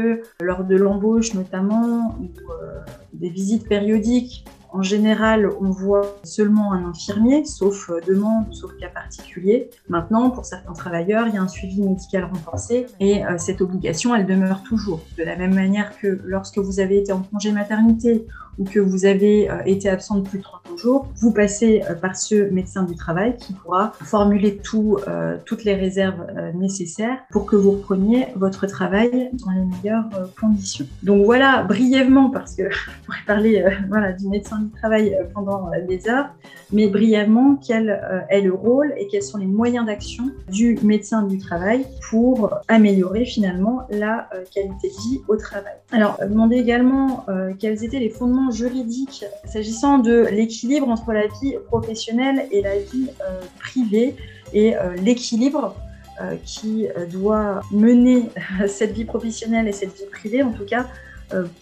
lors de l'embauche notamment, ou euh, des visites périodiques, en général, on voit seulement un infirmier, sauf euh, demande, sauf cas particulier. Maintenant, pour certains travailleurs, il y a un suivi médical renforcé et euh, cette obligation, elle demeure toujours. De la même manière que lorsque vous avez été en congé maternité ou que vous avez euh, été absent de plus de 30 jours, vous passez euh, par ce médecin du travail qui pourra formuler euh, toutes les réserves nécessaires pour que vous repreniez votre travail dans les meilleures conditions. Donc voilà, brièvement, parce que je pourrais parler voilà, du médecin du travail pendant des heures, mais brièvement, quel est le rôle et quels sont les moyens d'action du médecin du travail pour améliorer finalement la qualité de vie au travail? Alors, demandez également quels étaient les fondements juridiques s'agissant de l'équilibre entre la vie professionnelle et la vie euh, privée et euh, l'équilibre euh, qui doit mener cette vie professionnelle et cette vie privée, en tout cas,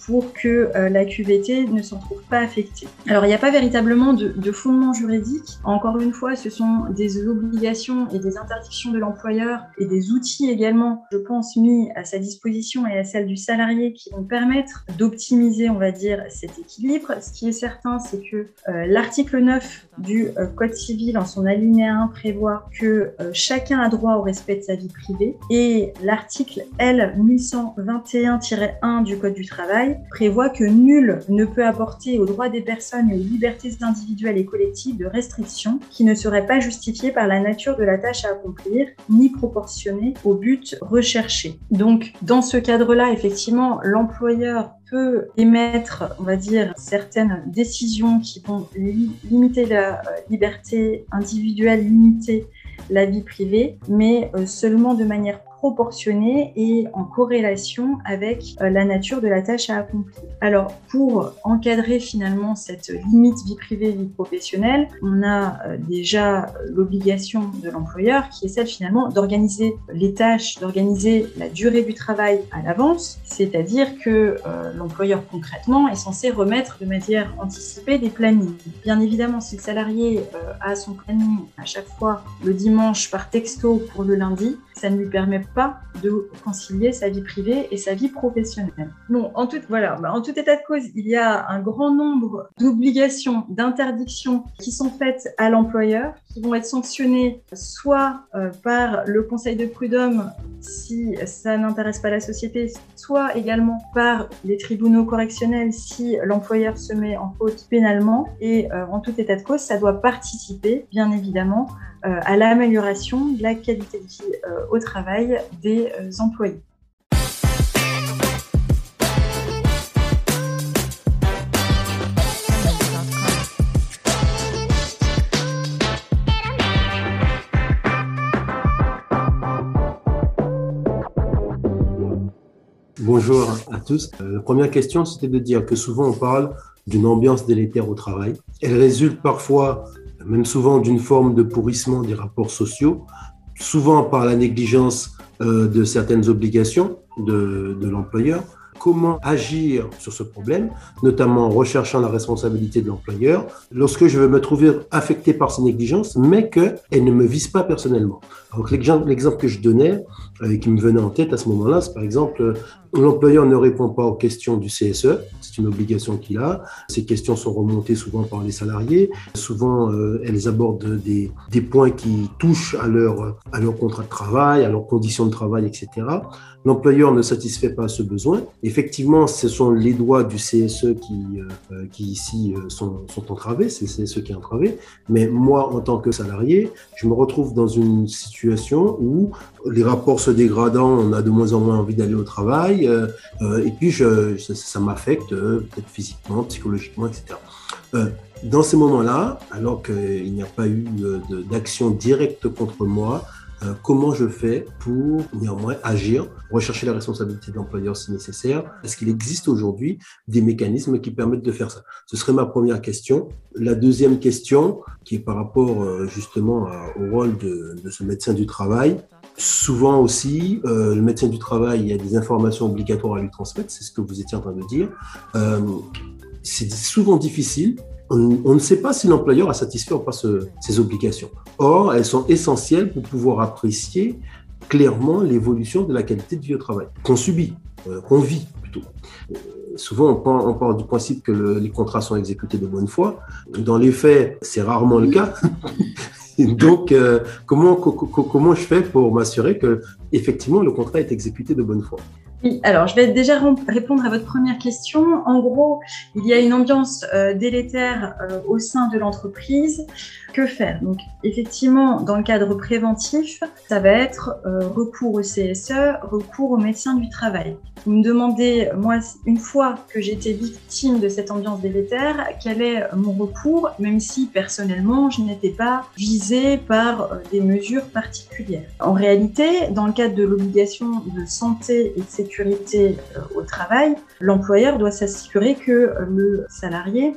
pour que euh, la QVT ne s'en trouve pas affectée. Alors il n'y a pas véritablement de, de, fondement juridique. Encore une fois, ce sont des obligations et des interdictions de l'employeur et des outils également, je pense, mis à sa disposition et à celle du salarié qui vont permettre d'optimiser, on va dire, cet équilibre. Ce qui est certain, c'est que euh, l'article 9 du Code civil, en son alinéa 1, prévoit que chacun a droit au respect de sa vie privée et l'article L 1121-1 du Code du travail prévoit que nul ne peut apporter aux droits des personnes et aux libertés individuelles et collectives de restrictions qui ne seraient pas justifiées par la nature de la tâche à accomplir ni proportionnées au but recherché. Donc, dans ce cadre-là, effectivement, l'employeur peut émettre, on va dire, certaines décisions qui vont limiter la euh, liberté individuelle, limiter la vie privée, mais euh, seulement de manière proportionnée et en corrélation avec euh, la nature de la tâche à accomplir. Alors, pour encadrer finalement cette limite vie privée, vie professionnelle, on a euh, déjà l'obligation de l'employeur qui est celle finalement d'organiser les tâches, d'organiser la durée du travail à l'avance, c'est-à-dire que euh, l'employeur concrètement est censé remettre de manière anticipée des plannings. Bien évidemment, si le salarié a son planning à chaque fois le dimanche par texto pour le lundi, ça ne lui permet pas de concilier sa vie privée et sa vie professionnelle. Non, en tout, voilà, bah, en tout état de cause, il y a un grand nombre d'obligations, d'interdictions qui sont faites à l'employeur, qui vont être sanctionnées soit euh, par le Conseil de prud'homme si ça n'intéresse pas la société, soit également par les tribunaux correctionnels si l'employeur se met en faute pénalement. Et euh, en tout état de cause, ça doit participer, bien évidemment, euh, à l'amélioration de la qualité de vie au travail des employés. Bonjour à tous. La première question, c'était de dire que souvent on parle d'une ambiance délétère au travail. Elle résulte parfois même souvent d'une forme de pourrissement des rapports sociaux, souvent par la négligence euh, de certaines obligations de, de l'employeur. Comment agir sur ce problème, notamment en recherchant la responsabilité de l'employeur, lorsque je veux me trouver affecté par ces négligences, mais qu'elles ne me visent pas personnellement? L'exemple que je donnais, euh, et qui me venait en tête à ce moment-là, c'est par exemple L'employeur ne répond pas aux questions du CSE, c'est une obligation qu'il a. Ces questions sont remontées souvent par les salariés. Souvent, euh, elles abordent des, points qui touchent à leur, contrat de travail, à leurs conditions de travail, etc. L'employeur ne satisfait pas ce besoin. Effectivement, ce sont les droits du CSE qui, euh, ici euh, sont, sont entravés, c'est le CSE qui est entravé. Mais moi, en tant que salarié, je me retrouve dans une situation où les rapports se dégradant, on a de moins en moins envie d'aller au travail, euh, euh, et puis ça, m'affecte euh, peut-être physiquement, psychologiquement, etc. dans ces moments-là, alors qu'il n'y a pas eu d'action directe contre moi, comment je fais pour néanmoins agir, rechercher la responsabilité de l'employeur si nécessaire? Est-ce qu'il existe aujourd'hui des mécanismes qui permettent de faire ça? Ce serait ma première question. La deuxième question, qui est par rapport justement au rôle de, ce médecin du travail, Souvent aussi, euh, le médecin du travail, a des informations obligatoires à lui transmettre, c'est ce que vous étiez en train de dire. Euh, c'est souvent difficile. On, ne sait pas si l'employeur a satisfait ou pas ces obligations. Or, elles sont essentielles pour pouvoir apprécier clairement l'évolution de la qualité de vie au travail, qu'on subit, euh, qu'on vit plutôt. Euh, souvent, on part, on part, du principe que le, les contrats sont exécutés de bonne foi. Dans les faits, c'est rarement le cas. Donc, euh, comment, comment je fais pour m'assurer que effectivement le contrat est exécuté de bonne foi? Oui, alors je vais déjà répondre à votre première question. En gros, il y a une ambiance euh, délétère euh, au sein de l'entreprise. Que faire Donc, effectivement, dans le cadre préventif, ça va être euh, recours au CSE, recours au médecin du travail. Vous me demandez, moi, une fois que j'étais victime de cette ambiance délétère, quel est mon recours, même si personnellement, je n'étais pas visée par des mesures particulières. En réalité, dans le cadre de l'obligation de santé et de sécurité, sécurité euh, au travail, l'employeur doit s'assurer que le salarié,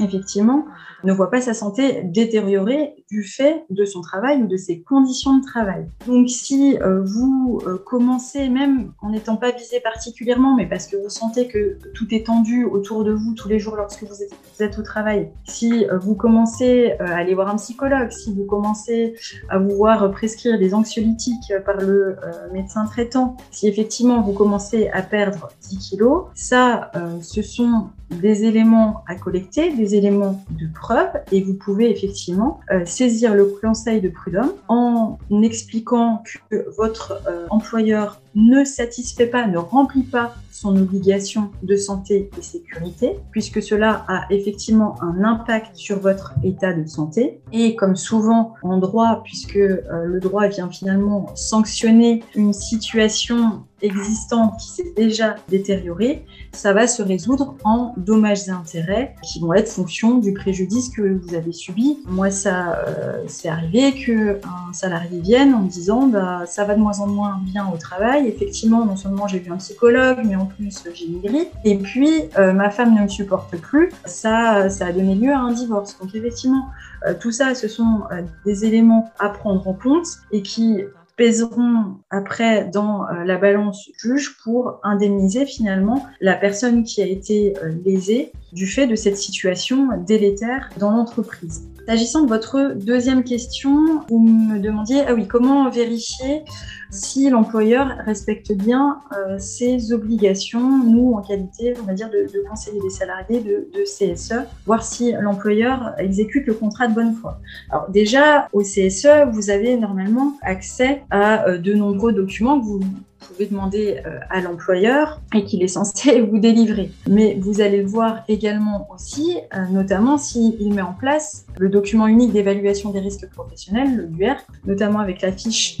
effectivement, ne voit pas sa santé détériorée du fait de son travail ou de ses conditions de travail. Donc si euh, vous euh, commencez, même en n'étant pas visé particulièrement, mais parce que vous sentez que tout est tendu autour de vous tous les jours lorsque vous êtes, au travail, si euh, vous commencez à aller voir un psychologue, si vous commencez à vous voir prescrire des anxiolytiques par le médecin traitant, si effectivement vous commencez à perdre 10 kilos, ça, ce sont des éléments à collecter, des éléments de preuve, et vous pouvez effectivement saisir le conseil de prud'homme en expliquant que votre euh, employeur ne satisfait pas, ne remplit pas son obligation de santé et sécurité, puisque cela a effectivement un impact sur votre état de santé. Et comme souvent en droit, puisque euh, le droit vient finalement sanctionner une situation existante qui s'est déjà détériorée, ça va se résoudre en dommages et intérêts qui vont être fonction du préjudice que vous avez subi. Moi, ça, euh, c'est arrivé qu'un salarié vienne en me disant bah, ça va de moins en moins bien au travail, Effectivement, non seulement j'ai vu un psychologue, mais en plus j'ai grippe. Et puis, euh, ma femme ne me supporte plus. Ça, ça a donné lieu à un divorce. Donc, effectivement, euh, tout ça, ce sont euh, des éléments à prendre en compte et qui pèseront après dans la balance juge pour indemniser finalement la personne qui a été lésée du fait de cette situation délétère dans l'entreprise. S'agissant de votre deuxième question, vous me demandiez, ah oui, comment vérifier si l'employeur respecte bien euh, ses obligations, nous, en qualité, on va dire, de, conseiller des salariés de, de, CSE, voir si l'employeur exécute le contrat de bonne foi. Alors déjà, au CSE, vous avez normalement accès à euh, de nombreux documents que vous pouvez demander euh, à l'employeur et qu'il est censé vous délivrer. Mais vous allez le voir également aussi, euh, notamment s'il met en place le document unique d'évaluation des risques professionnels, le UR, notamment avec la fiche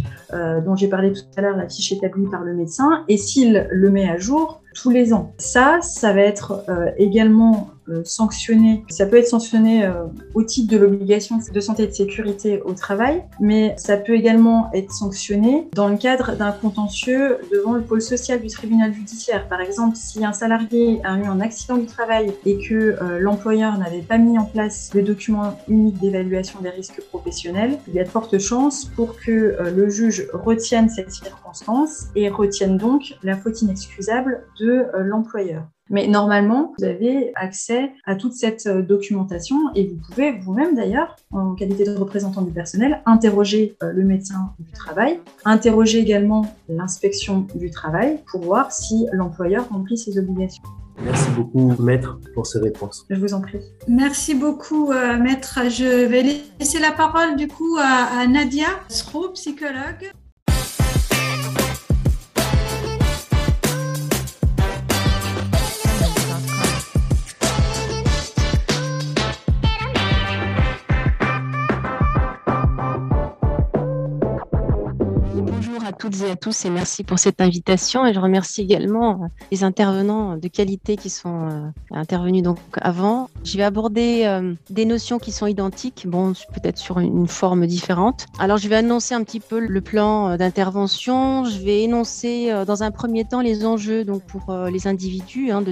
dont j'ai parlé tout à l'heure, la fiche établie par le médecin, et s'il le met à jour tous les ans. Ça, ça va être également sanctionné. Ça peut être sanctionné euh, au titre de l'obligation de santé et de sécurité au travail, mais ça peut également être sanctionné dans le cadre d'un contentieux devant le pôle social du tribunal judiciaire. Par exemple, si un salarié a eu un accident du travail et que euh, l'employeur n'avait pas mis en place le document unique d'évaluation des risques professionnels, il y a de fortes chances pour que le juge retienne cette circonstance et retienne donc la faute inexcusable de l'employeur. Mais normalement, vous avez accès à toute cette euh, documentation et vous pouvez vous-même d'ailleurs, en qualité de représentant du personnel, interroger euh, le médecin du travail, interroger également l'inspection du travail pour voir si l'employeur remplit ses obligations. Merci beaucoup, maître, pour ces réponses. Je vous en prie. Merci beaucoup, euh, maître. Je vais laisser la parole du coup à, Nadia Sro, psychologue. Toutes et à tous et merci pour cette invitation. Et je remercie également euh, les intervenants de qualité qui sont euh, intervenus donc avant. Je vais aborder euh, des notions qui sont identiques, bon, peut-être sur une forme différente. Alors, je vais annoncer un petit peu le plan d'intervention. Je vais énoncer dans un premier temps les enjeux donc pour les individus hein,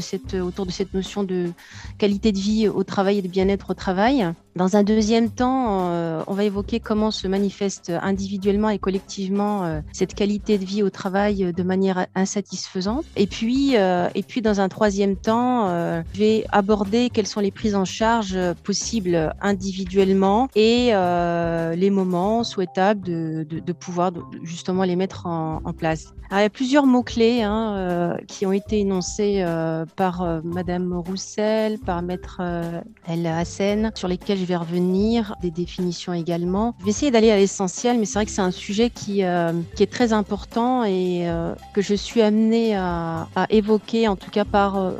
autour de cette notion de qualité de vie au travail et de bien-être au travail. Dans un deuxième temps, euh, on va évoquer comment se manifeste individuellement et collectivement euh, cette qualité de vie au travail de manière insatisfaisante. Et puis, euh, et puis dans un troisième temps, je vais aborder quelles sont les prises en charge possibles individuellement et les moments souhaitables de, pouvoir justement les mettre en, place. Il y a plusieurs mots-clés hein, qui ont été énoncés par Madame Roussel, par Maître El Hassen, sur lesquels je vais revenir, des définitions également. Je vais essayer d'aller à l'essentiel, mais c'est vrai que c'est un sujet qui, euh, qui est très important et euh, que je suis amenée à, évoquer, en tout cas par, euh,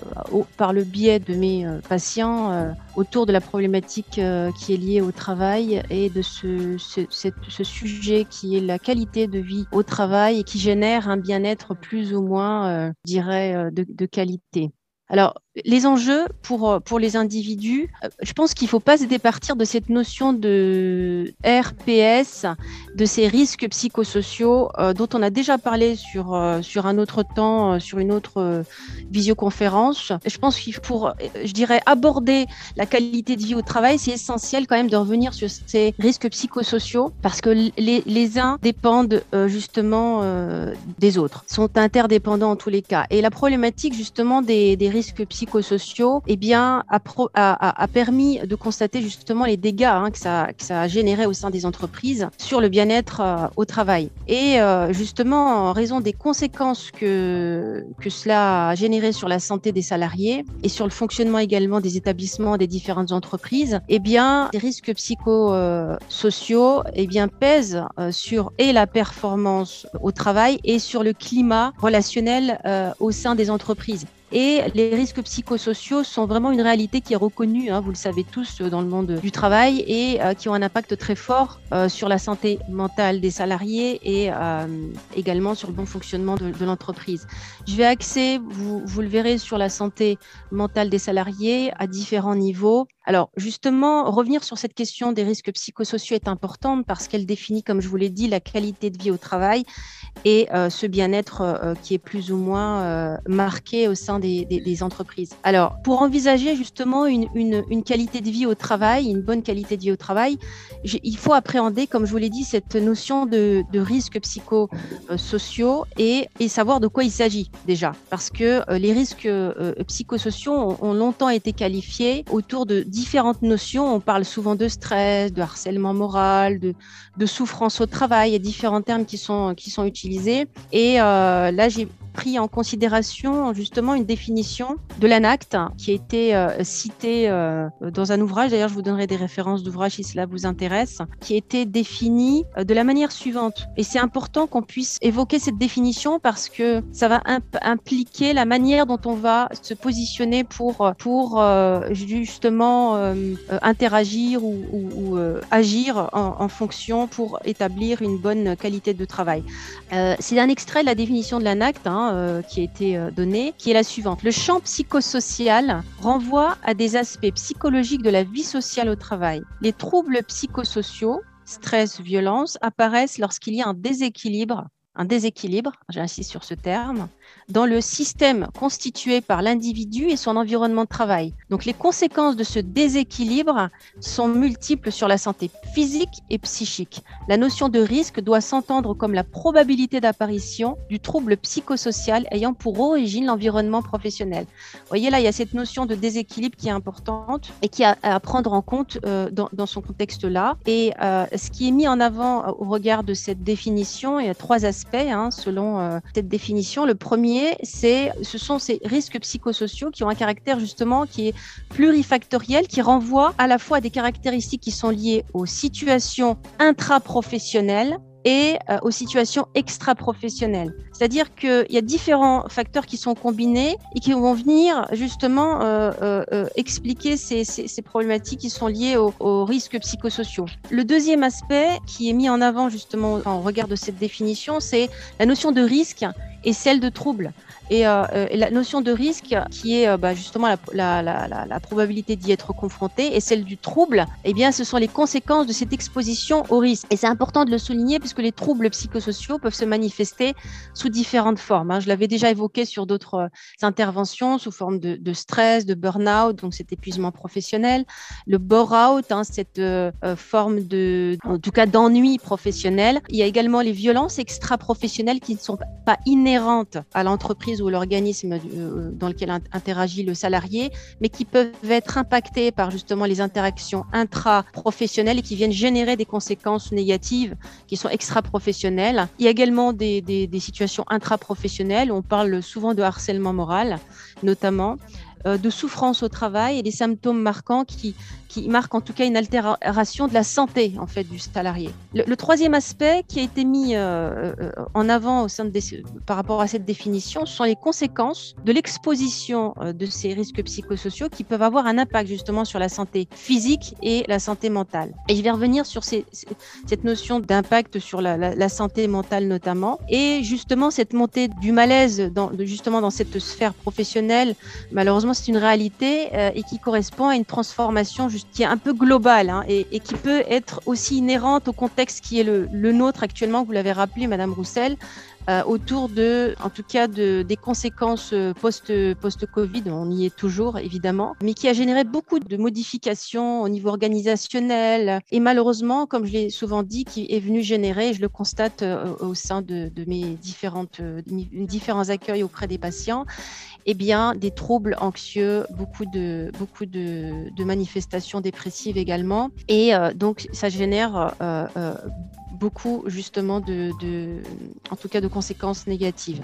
par le biais de mes patients, autour de la problématique qui est liée au travail et de ce, ce, ce, sujet qui est la qualité de vie au travail et qui génère un bien-être plus ou moins, je dirais, de, de qualité. Alors, les enjeux pour, euh, pour les individus, euh, je pense qu'il ne faut pas se départir de cette notion de RPS, de ces risques psychosociaux euh, dont on a déjà parlé sur, sur un autre temps, sur une autre visioconférence. Je pense qu'il pour, je dirais, aborder la qualité de vie au travail, c'est essentiel quand même de revenir sur ces risques psychosociaux parce que les, les uns dépendent justement des autres, sont interdépendants en tous les cas. Et la problématique justement des, des risques psychosociaux psychosociaux, eh bien, a, permis de constater justement les dégâts hein, que, ça, que ça a généré au sein des entreprises sur le bien-être euh, au travail. Et euh, justement, en raison des conséquences que, que cela a généré sur la santé des salariés et sur le fonctionnement également des établissements des différentes entreprises, eh bien, les risques psychosociaux eh bien, pèsent euh, sur et la performance au travail et sur le climat relationnel au sein des entreprises. Et les risques psychosociaux sont vraiment une réalité qui est reconnue, hein, vous le savez tous, euh, dans le monde du travail et euh, qui ont un impact très fort euh, sur la santé mentale des salariés et également sur le bon fonctionnement de, de l'entreprise. Je vais axer, vous, vous le verrez, sur la santé mentale des salariés à différents niveaux. Alors justement, revenir sur cette question des risques psychosociaux est importante parce qu'elle définit, comme je vous l'ai dit, la qualité de vie au travail et euh, ce bien-être euh, qui est plus ou moins euh, marqué au sein des, entreprises. Alors pour envisager justement une, qualité de vie au travail, une bonne qualité de vie au travail, il faut appréhender, comme je vous l'ai dit, cette notion de, de risques psychosociaux et, savoir de quoi il s'agit déjà. Parce que les risques psychosociaux ont, ont longtemps été qualifiés autour de différentes notions. On parle souvent de stress, de harcèlement moral, de, de souffrance au travail. Il y a différents termes qui sont, qui sont utilisés. Et euh, là, j'ai pris en considération justement une définition de l'ANACT qui a été euh, citée euh, dans un ouvrage, d'ailleurs je vous donnerai des références d'ouvrage si cela vous intéresse, qui a été définie de la manière suivante. Et c'est important qu'on puisse évoquer cette définition parce que ça va impliquer la manière dont on va se positionner pour, pour justement interagir ou, agir en, fonction pour établir une bonne qualité de travail. C'est un extrait de la définition de l'ANACT. Hein, euh, qui a été euh, donnée, qui est la suivante. Le champ psychosocial renvoie à des aspects psychologiques de la vie sociale au travail. Les troubles psychosociaux, stress, violence, apparaissent lorsqu'il y a un déséquilibre un déséquilibre, j'insiste sur ce terme, dans le système constitué par l'individu et son environnement de travail. Donc les conséquences de ce déséquilibre sont multiples sur la santé physique et psychique. La notion de risque doit s'entendre comme la probabilité d'apparition du trouble psychosocial ayant pour origine l'environnement professionnel. Vous voyez là, il y a cette notion de déséquilibre qui est importante et qui a à prendre en compte euh, dans, son contexte-là. Et euh, ce qui est mis en avant euh, au regard de cette définition, il y a trois aspects hein, selon euh, cette définition. Le premier c'est, ce sont ces risques psychosociaux qui ont un caractère justement qui est plurifactoriel, qui renvoie à la fois à des caractéristiques qui sont liées aux situations intraprofessionnelles et euh, aux situations extra-professionnelles. C'est-à-dire qu'il y a différents facteurs qui sont combinés et qui vont venir justement euh, euh, expliquer ces, problématiques qui sont liées aux, risques psychosociaux. Le deuxième aspect qui est mis en avant justement en regard de cette définition, c'est la notion de risque et celle de trouble. Et, euh, et, la notion de risque, qui est euh, bah, justement la, la, la, la probabilité d'y être confronté, et celle du trouble, eh bien, ce sont les conséquences de cette exposition au risque. Et c'est important de le souligner puisque les troubles psychosociaux peuvent se manifester sous différentes formes. Hein. Je l'avais déjà évoqué sur d'autres euh, interventions, sous forme de, stress, de burn-out, donc cet épuisement professionnel, le bore-out, hein, cette euh, forme de, en tout cas, d'ennui professionnel. Il y a également les violences extra-professionnelles qui ne sont pas inhérentes à l'entreprise ou l'organisme euh, dans lequel interagit le salarié, mais qui peuvent être impactés par justement les interactions intra-professionnelles et qui viennent générer des conséquences négatives qui sont extra-professionnelles. Il y a également des, des situations intra-professionnelles, on parle souvent de harcèlement moral, notamment. De souffrance au travail et des symptômes marquants qui, qui marquent en tout cas une altération de la santé en fait du salarié. Le, troisième aspect qui a été mis en avant au sein de par rapport à cette définition sont les conséquences de l'exposition de ces risques psychosociaux qui peuvent avoir un impact justement sur la santé physique et la santé mentale. Et je vais revenir sur cette notion d'impact sur la, santé mentale notamment et justement cette montée du malaise justement dans cette sphère professionnelle. Malheureusement, c'est une réalité euh, et qui correspond à une transformation qui est un peu globale hein, et, qui peut être aussi inhérente au contexte qui est le nôtre actuellement. Vous l'avez rappelé, Madame Roussel, euh, autour de, en tout cas, de, des conséquences euh, post, post-Covid. On y est toujours, évidemment, mais qui a généré beaucoup de modifications au niveau organisationnel et malheureusement, comme je l'ai souvent dit, qui est venu générer, je le constate euh, au sein de, mes différentes, différents accueils auprès des patients, eh bien, des troubles anxieux, beaucoup de, beaucoup de, manifestations dépressives également. Et donc, ça génère euh, beaucoup justement de, en tout cas de conséquences négatives.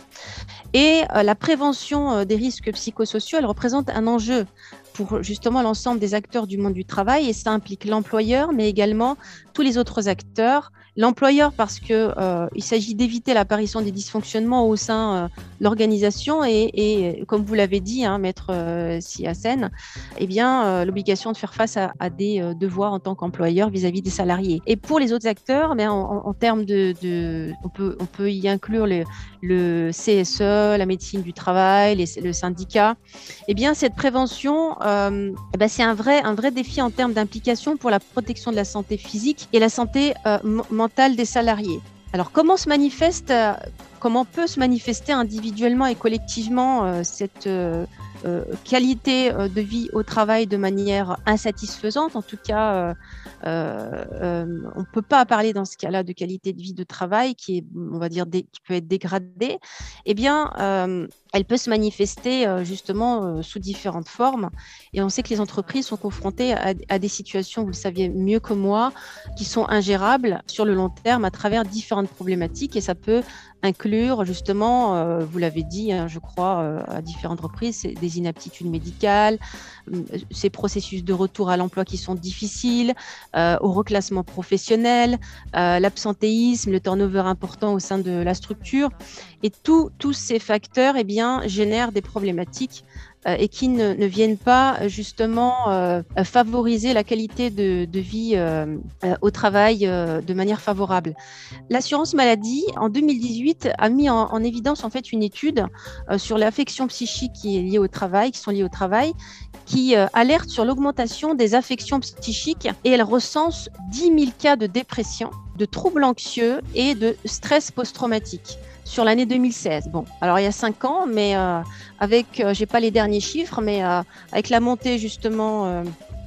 Et euh, la prévention euh, des risques psychosociaux, elle représente un enjeu pour justement l'ensemble des acteurs du monde du travail et ça implique l'employeur, mais également tous les autres acteurs. L'employeur parce que euh, il s'agit d'éviter l'apparition des dysfonctionnements au sein euh, de l'organisation et, comme vous l'avez dit, hein, maître euh, Siasen, eh bien euh, l'obligation de faire face à, des devoirs en tant qu'employeur vis-à-vis des salariés. Et pour les autres acteurs, mais en, en, termes de, on peut on peut y inclure les, le CSE, la médecine du travail, les, le syndicat. Eh bien cette prévention eh c'est un vrai, un vrai défi en termes d'implication pour la protection de la santé physique et la santé euh, des salariés. Alors comment se manifeste, euh, comment peut se manifester individuellement et collectivement euh, cette euh, qualité de vie au travail de manière insatisfaisante En tout cas, on ne peut pas parler dans ce cas-là de qualité de vie de travail qui est, on va dire, qui peut être dégradée. Eh bien, elle peut se manifester justement sous différentes formes. Et on sait que les entreprises sont confrontées à, à, des situations, vous le saviez mieux que moi, qui sont ingérables sur le long terme à travers différentes problématiques. Et ça peut inclure justement, euh, vous l'avez dit, hein, je crois, euh, à différentes reprises, des inaptitudes médicales, euh, ces processus de retour à l'emploi qui sont difficiles, au reclassement professionnel, l'absentéisme, le turnover important au sein de la structure. Et tous ces facteurs eh bien, génèrent des problématiques et qui ne, ne, viennent pas euh, justement euh, favoriser la qualité de, vie au travail de manière favorable. L'assurance maladie en 2018 a mis en, en, évidence en fait une étude sur l'affection psychique qui est liée au travail, qui sont liées au travail, qui alerte sur l'augmentation des affections psychiques et elle recense 10 000 cas de dépression, de troubles anxieux et de stress post-traumatique sur l'année 2016. Bon, alors il y a cinq ans, mais euh, avec, euh, j'ai pas les derniers chiffres, mais euh, avec la montée justement euh,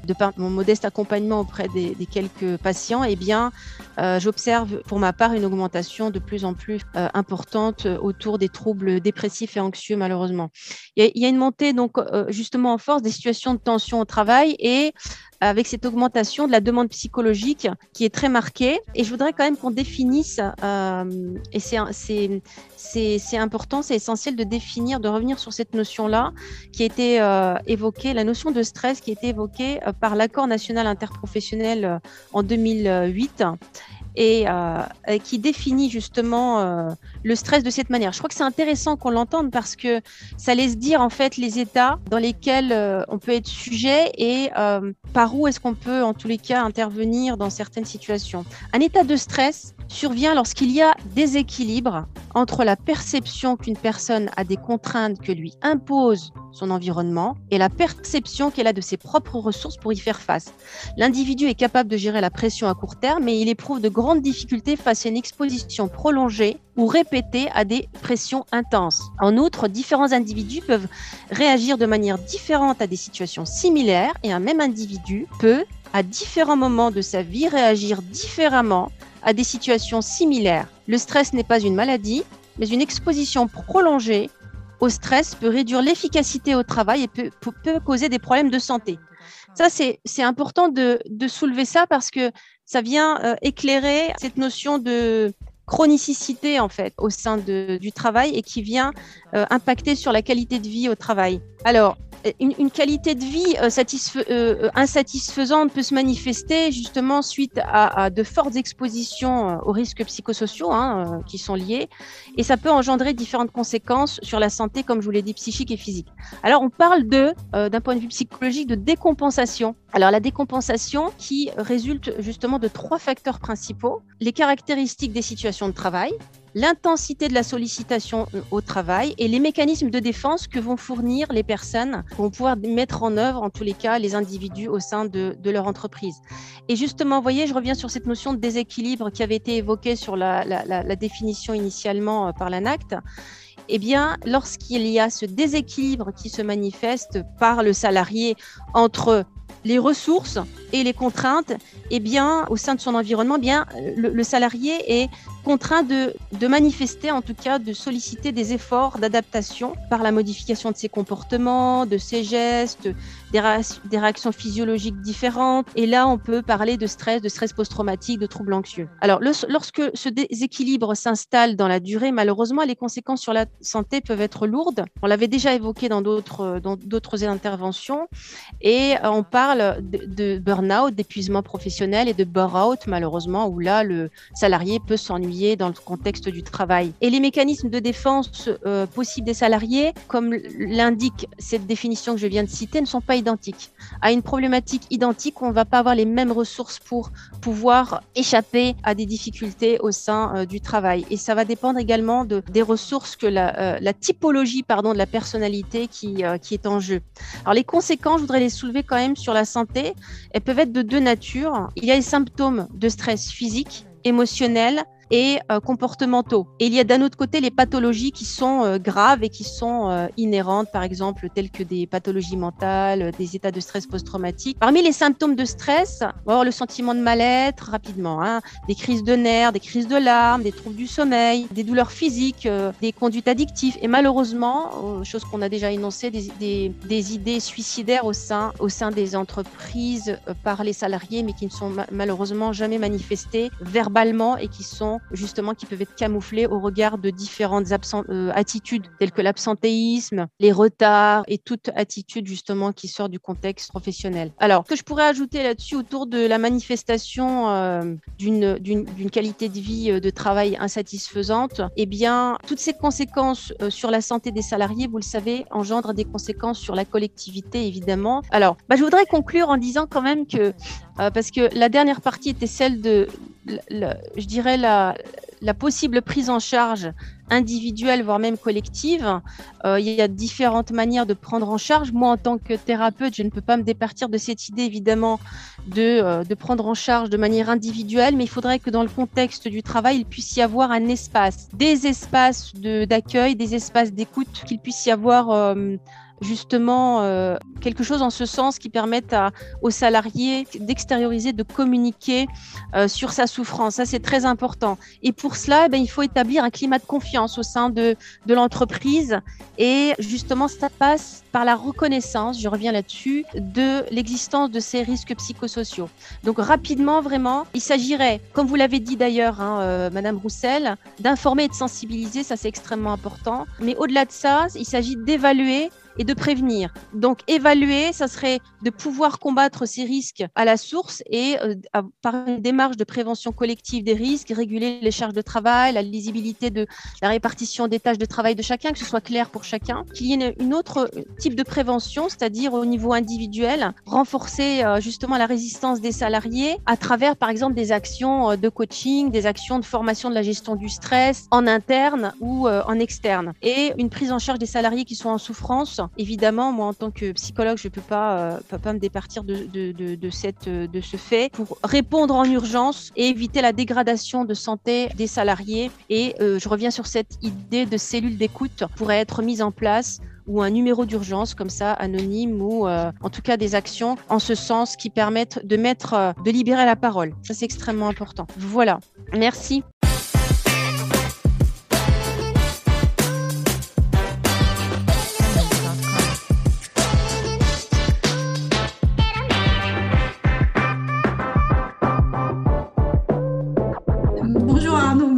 de mon modeste accompagnement auprès des, des quelques patients, eh bien, euh, j'observe pour ma part une augmentation de plus en plus euh, importante autour des troubles dépressifs et anxieux, malheureusement. Il y a, une montée donc justement en force des situations de tension au travail et avec cette augmentation de la demande psychologique qui est très marquée. Et je voudrais quand même qu'on définisse, euh, et c'est important, c'est essentiel de définir, de revenir sur cette notion-là qui a été euh, évoquée, la notion de stress qui a été évoquée euh, par l'accord national interprofessionnel euh, en 2008 et euh, qui définit justement euh, le stress de cette manière. Je crois que c'est intéressant qu'on l'entende parce que ça laisse dire en fait les états dans lesquels euh, on peut être sujet et par où est-ce qu'on peut en tous les cas intervenir dans certaines situations. Un état de stress survient lorsqu'il y a déséquilibre entre la perception qu'une personne a des contraintes que lui impose son environnement et la perception qu'elle a de ses propres ressources pour y faire face. L'individu est capable de gérer la pression à court terme, mais il éprouve de grandes difficultés face à une exposition prolongée ou répétée à des pressions intenses. En outre, différents individus peuvent réagir de manière différente à des situations similaires et un même individu peut, à différents moments de sa vie, réagir différemment à des situations similaires. Le stress n'est pas une maladie, mais une exposition prolongée au stress peut réduire l'efficacité au travail et peut, causer des problèmes de santé. Ça, c'est important de, soulever ça parce que ça vient euh, éclairer cette notion de chronicité en fait au sein du travail et qui vient euh, impacter sur la qualité de vie au travail. Alors, une, qualité de vie insatisfaisante peut se manifester justement suite à, de fortes expositions aux risques psychosociaux hein, qui sont liés, et ça peut engendrer différentes conséquences sur la santé, comme je vous l'ai dit, psychique et physique. Alors, on parle de, d'un point de vue psychologique, de décompensation. Alors, la décompensation qui résulte justement de trois facteurs principaux les caractéristiques des situations de travail, l'intensité de la sollicitation euh, au travail et les mécanismes de défense que vont fournir les personnes, vont pouvoir mettre en œuvre, en tous les cas, les individus au sein de, leur entreprise. Et justement, vous voyez, je reviens sur cette notion de déséquilibre qui avait été évoquée sur la, définition initialement euh, par l'ANACT eh bien, lorsqu'il y a ce déséquilibre qui se manifeste par le salarié entre les ressources et les contraintes, eh bien, au sein de son environnement, eh bien, le, salarié est contraint de, de, manifester, en tout cas, de solliciter des efforts d'adaptation par la modification de ses comportements, de ses gestes, des, des, réactions physiologiques différentes. Et là, on peut parler de stress, de stress post-traumatique, de troubles anxieux. Alors, lorsque ce déséquilibre s'installe dans la durée, malheureusement, les conséquences sur la santé peuvent être lourdes. On l'avait déjà évoqué dans d'autres interventions. Et on parle de, de burn-out, d'épuisement professionnel et de bore-out, malheureusement, où là, le salarié peut s'ennuyer dans le contexte du travail. Et les mécanismes de défense euh, possibles des salariés, comme l'indique cette définition que je viens de citer, ne sont pas identiques. À une problématique identique, on ne va pas avoir les mêmes ressources pour pouvoir échapper à des difficultés au sein euh, du travail. Et ça va dépendre également de, des ressources que la, euh, la typologie pardon, de la personnalité qui, qui est en jeu. Alors les conséquences, je voudrais les soulever quand même sur la santé. Elles peuvent être de deux natures. Il y a les symptômes de stress physique, émotionnel et euh, comportementaux. Et il y a d'un autre côté les pathologies qui sont euh, graves et qui sont euh, inhérentes, par exemple, telles que des pathologies mentales, des états de stress post-traumatique. Parmi les symptômes de stress, on va avoir le sentiment de mal-être rapidement, hein, des crises de nerfs, des crises de larmes, des troubles du sommeil, des douleurs physiques, des conduites addictives et malheureusement, chose qu'on a déjà énoncée, des, des, des, idées suicidaires au sein, au sein des entreprises par les salariés, mais qui ne sont malheureusement jamais manifestées verbalement et qui sont justement qui peuvent être camouflés au regard de différentes euh, attitudes telles que l'absentéisme, les retards et toute attitude justement qui sort du contexte professionnel. Alors, ce que je pourrais ajouter là-dessus autour de la manifestation euh, d'une qualité de vie euh, de travail insatisfaisante, eh bien, toutes ces conséquences sur la santé des salariés, vous le savez, engendrent des conséquences sur la collectivité, évidemment. Alors, bah, je voudrais conclure en disant quand même que, parce que la dernière partie était celle de, je dirais, la, la, possible prise en charge individuelle, voire même collective. Euh, il y a différentes manières de prendre en charge. Moi, en tant que thérapeute, je ne peux pas me départir de cette idée, évidemment, de, euh, de prendre en charge de manière individuelle, mais il faudrait que dans le contexte du travail, il puisse y avoir un espace, des espaces d'accueil, des espaces d'écoute, qu'il puisse y avoir... Justement euh, quelque chose en ce sens qui permette aux salariés d'extérioriser, de communiquer euh, sur sa souffrance. Ça, c'est très important. Et pour cela, eh ben, il faut établir un climat de confiance au sein de, de l'entreprise. Et justement, ça passe par la reconnaissance, je reviens là-dessus, de l'existence de ces risques psychosociaux. Donc rapidement, vraiment, il s'agirait, comme vous l'avez dit d'ailleurs, hein, euh, Madame Roussel, d'informer et de sensibiliser, ça c'est extrêmement important. Mais au-delà de ça, il s'agit d'évaluer et de prévenir. Donc évaluer, ça serait de pouvoir combattre ces risques à la source et euh, par une démarche de prévention collective des risques, réguler les charges de travail, la lisibilité de la répartition des tâches de travail de chacun, que ce soit clair pour chacun, qu'il y ait une, autre type de prévention, c'est-à-dire au niveau individuel, renforcer euh, justement la résistance des salariés à travers par exemple des actions euh, de coaching, des actions de formation de la gestion du stress en interne ou en externe et une prise en charge des salariés qui sont en souffrance Évidemment, moi, en tant que psychologue, je ne peux pas, euh, pas me départir de, de, cette, de ce fait pour répondre en urgence et éviter la dégradation de santé des salariés. Et euh, je reviens sur cette idée de cellules d'écoute pourrait être mise en place ou un numéro d'urgence comme ça anonyme ou euh, en tout cas des actions en ce sens qui permettent de mettre de libérer la parole. Ça c'est extrêmement important. Voilà. Merci.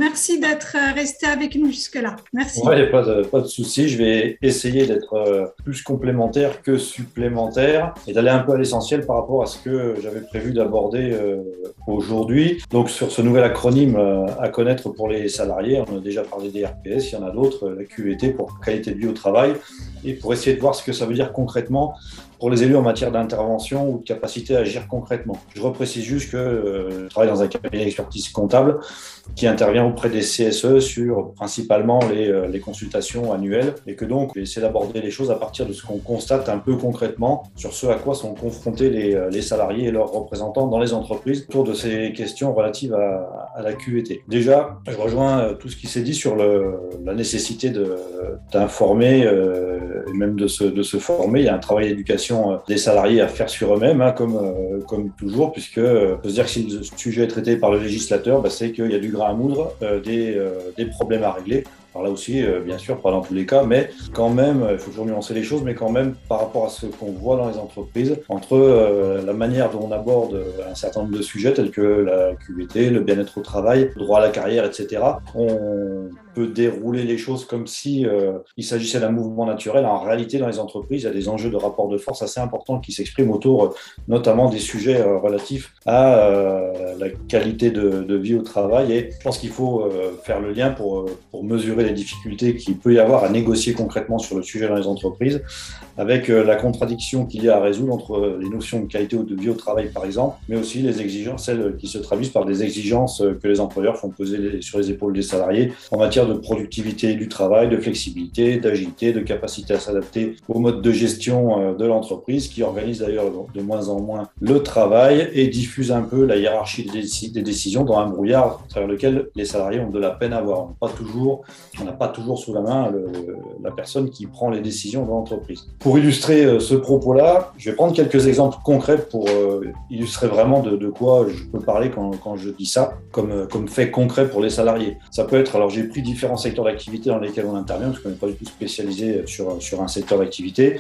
Merci d'être resté avec nous jusque-là. Merci. Ouais, pas de, pas de souci. Je vais essayer d'être plus complémentaire que supplémentaire et d'aller un peu à l'essentiel par rapport à ce que j'avais prévu d'aborder aujourd'hui. Donc, sur ce nouvel acronyme à connaître pour les salariés, on a déjà parlé des RPS, il y en a d'autres, la QVT pour qualité de vie au travail, et pour essayer de voir ce que ça veut dire concrètement pour les élus en matière d'intervention ou de capacité à agir concrètement. Je reprécise juste que euh, je travaille dans un cabinet d'expertise comptable qui intervient auprès des CSE sur principalement les, euh, les consultations annuelles et que donc essayer d'aborder les choses à partir de ce qu'on constate un peu concrètement sur ce à quoi sont confrontés les, euh, salariés et leurs représentants dans les entreprises autour de ces questions relatives à, la QVT. Déjà, je rejoins tout ce qui s'est dit sur la nécessité d'informer et même de se former. Il y a un travail d'éducation euh, des salariés à faire sur eux-mêmes, hein, comme, euh, comme toujours, puisque euh, peut se dire que si le sujet est traité par le législateur, bah, c'est qu'il y a du grain à moudre, des, des problèmes à régler. Alors là aussi, bien sûr, pas dans tous les cas, mais quand même, il faut toujours nuancer les choses, mais quand même, par rapport à ce qu'on voit dans les entreprises, entre la manière dont on aborde un certain nombre de sujets tels que la QVT, le bien-être au travail, le droit à la carrière, etc., on peut dérouler les choses comme si euh, il s'agissait d'un mouvement naturel. En réalité, dans les entreprises, il y a des enjeux de rapport de force assez importants qui s'expriment autour euh, notamment des sujets euh, relatifs à la qualité de, vie au travail. Et je pense qu'il faut faire le lien pour, mesurer les difficultés qu'il peut y avoir à négocier concrètement sur le sujet dans les entreprises, avec la contradiction qu'il y a à résoudre entre les notions de qualité de vie au travail, par exemple, mais aussi les exigences, celles qui se traduisent par des exigences que les employeurs font peser sur les épaules des salariés en matière de productivité du travail, de flexibilité, d'agilité, de capacité à s'adapter au mode de gestion euh, de l'entreprise, qui organise d'ailleurs de moins en moins le travail et diffuse un peu la hiérarchie des décisions dans un brouillard à travers lequel les salariés ont de la peine à voir. On n'a pas toujours, on n'a pas toujours sous la main la personne qui prend les décisions dans l'entreprise. Pour illustrer euh, ce propos-là, je vais prendre quelques exemples concrets pour euh, illustrer vraiment de, quoi je peux parler quand, quand je dis ça, comme, comme fait concret pour les salariés. Ça peut être, alors j'ai pris différents secteurs d'activité dans lesquels on intervient, parce qu'on n'est pas du tout spécialisé sur, sur un secteur d'activité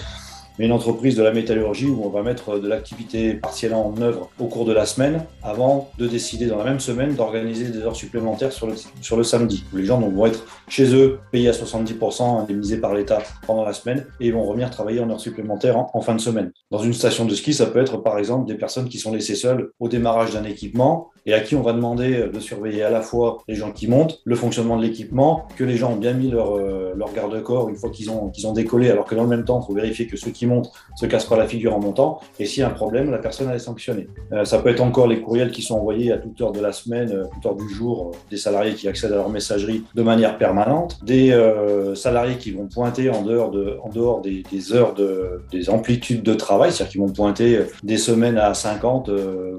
mais une entreprise de la métallurgie où on va mettre de l'activité partielle en œuvre au cours de la semaine avant de décider dans la même semaine d'organiser des heures supplémentaires sur le, sur le samedi. Les gens vont être chez eux, payés à 70%, indemnisés par l'État pendant la semaine et ils vont revenir travailler en heures supplémentaires en, en fin de semaine. Dans une station de ski, ça peut être par exemple des personnes qui sont laissées seules au démarrage d'un équipement et à qui on va demander de surveiller à la fois les gens qui montent, le fonctionnement de l'équipement, que les gens ont bien mis leur, euh, leur garde-corps une fois qu'ils ont, qu'ils ont décollé, alors que dans le même temps, il faut vérifier que ceux qui montent se cassent pas la figure en montant, et s'il y a un problème, la personne est sanctionnée. Euh, ça peut être encore les courriels qui sont envoyés à toute heure de la semaine, euh, toute heure du jour, des salariés qui accèdent à leur messagerie de manière permanente, des salariés qui vont pointer en dehors, de, en dehors des, des heures de, des amplitudes de travail, c'est-à-dire qu'ils vont pointer des semaines à 50,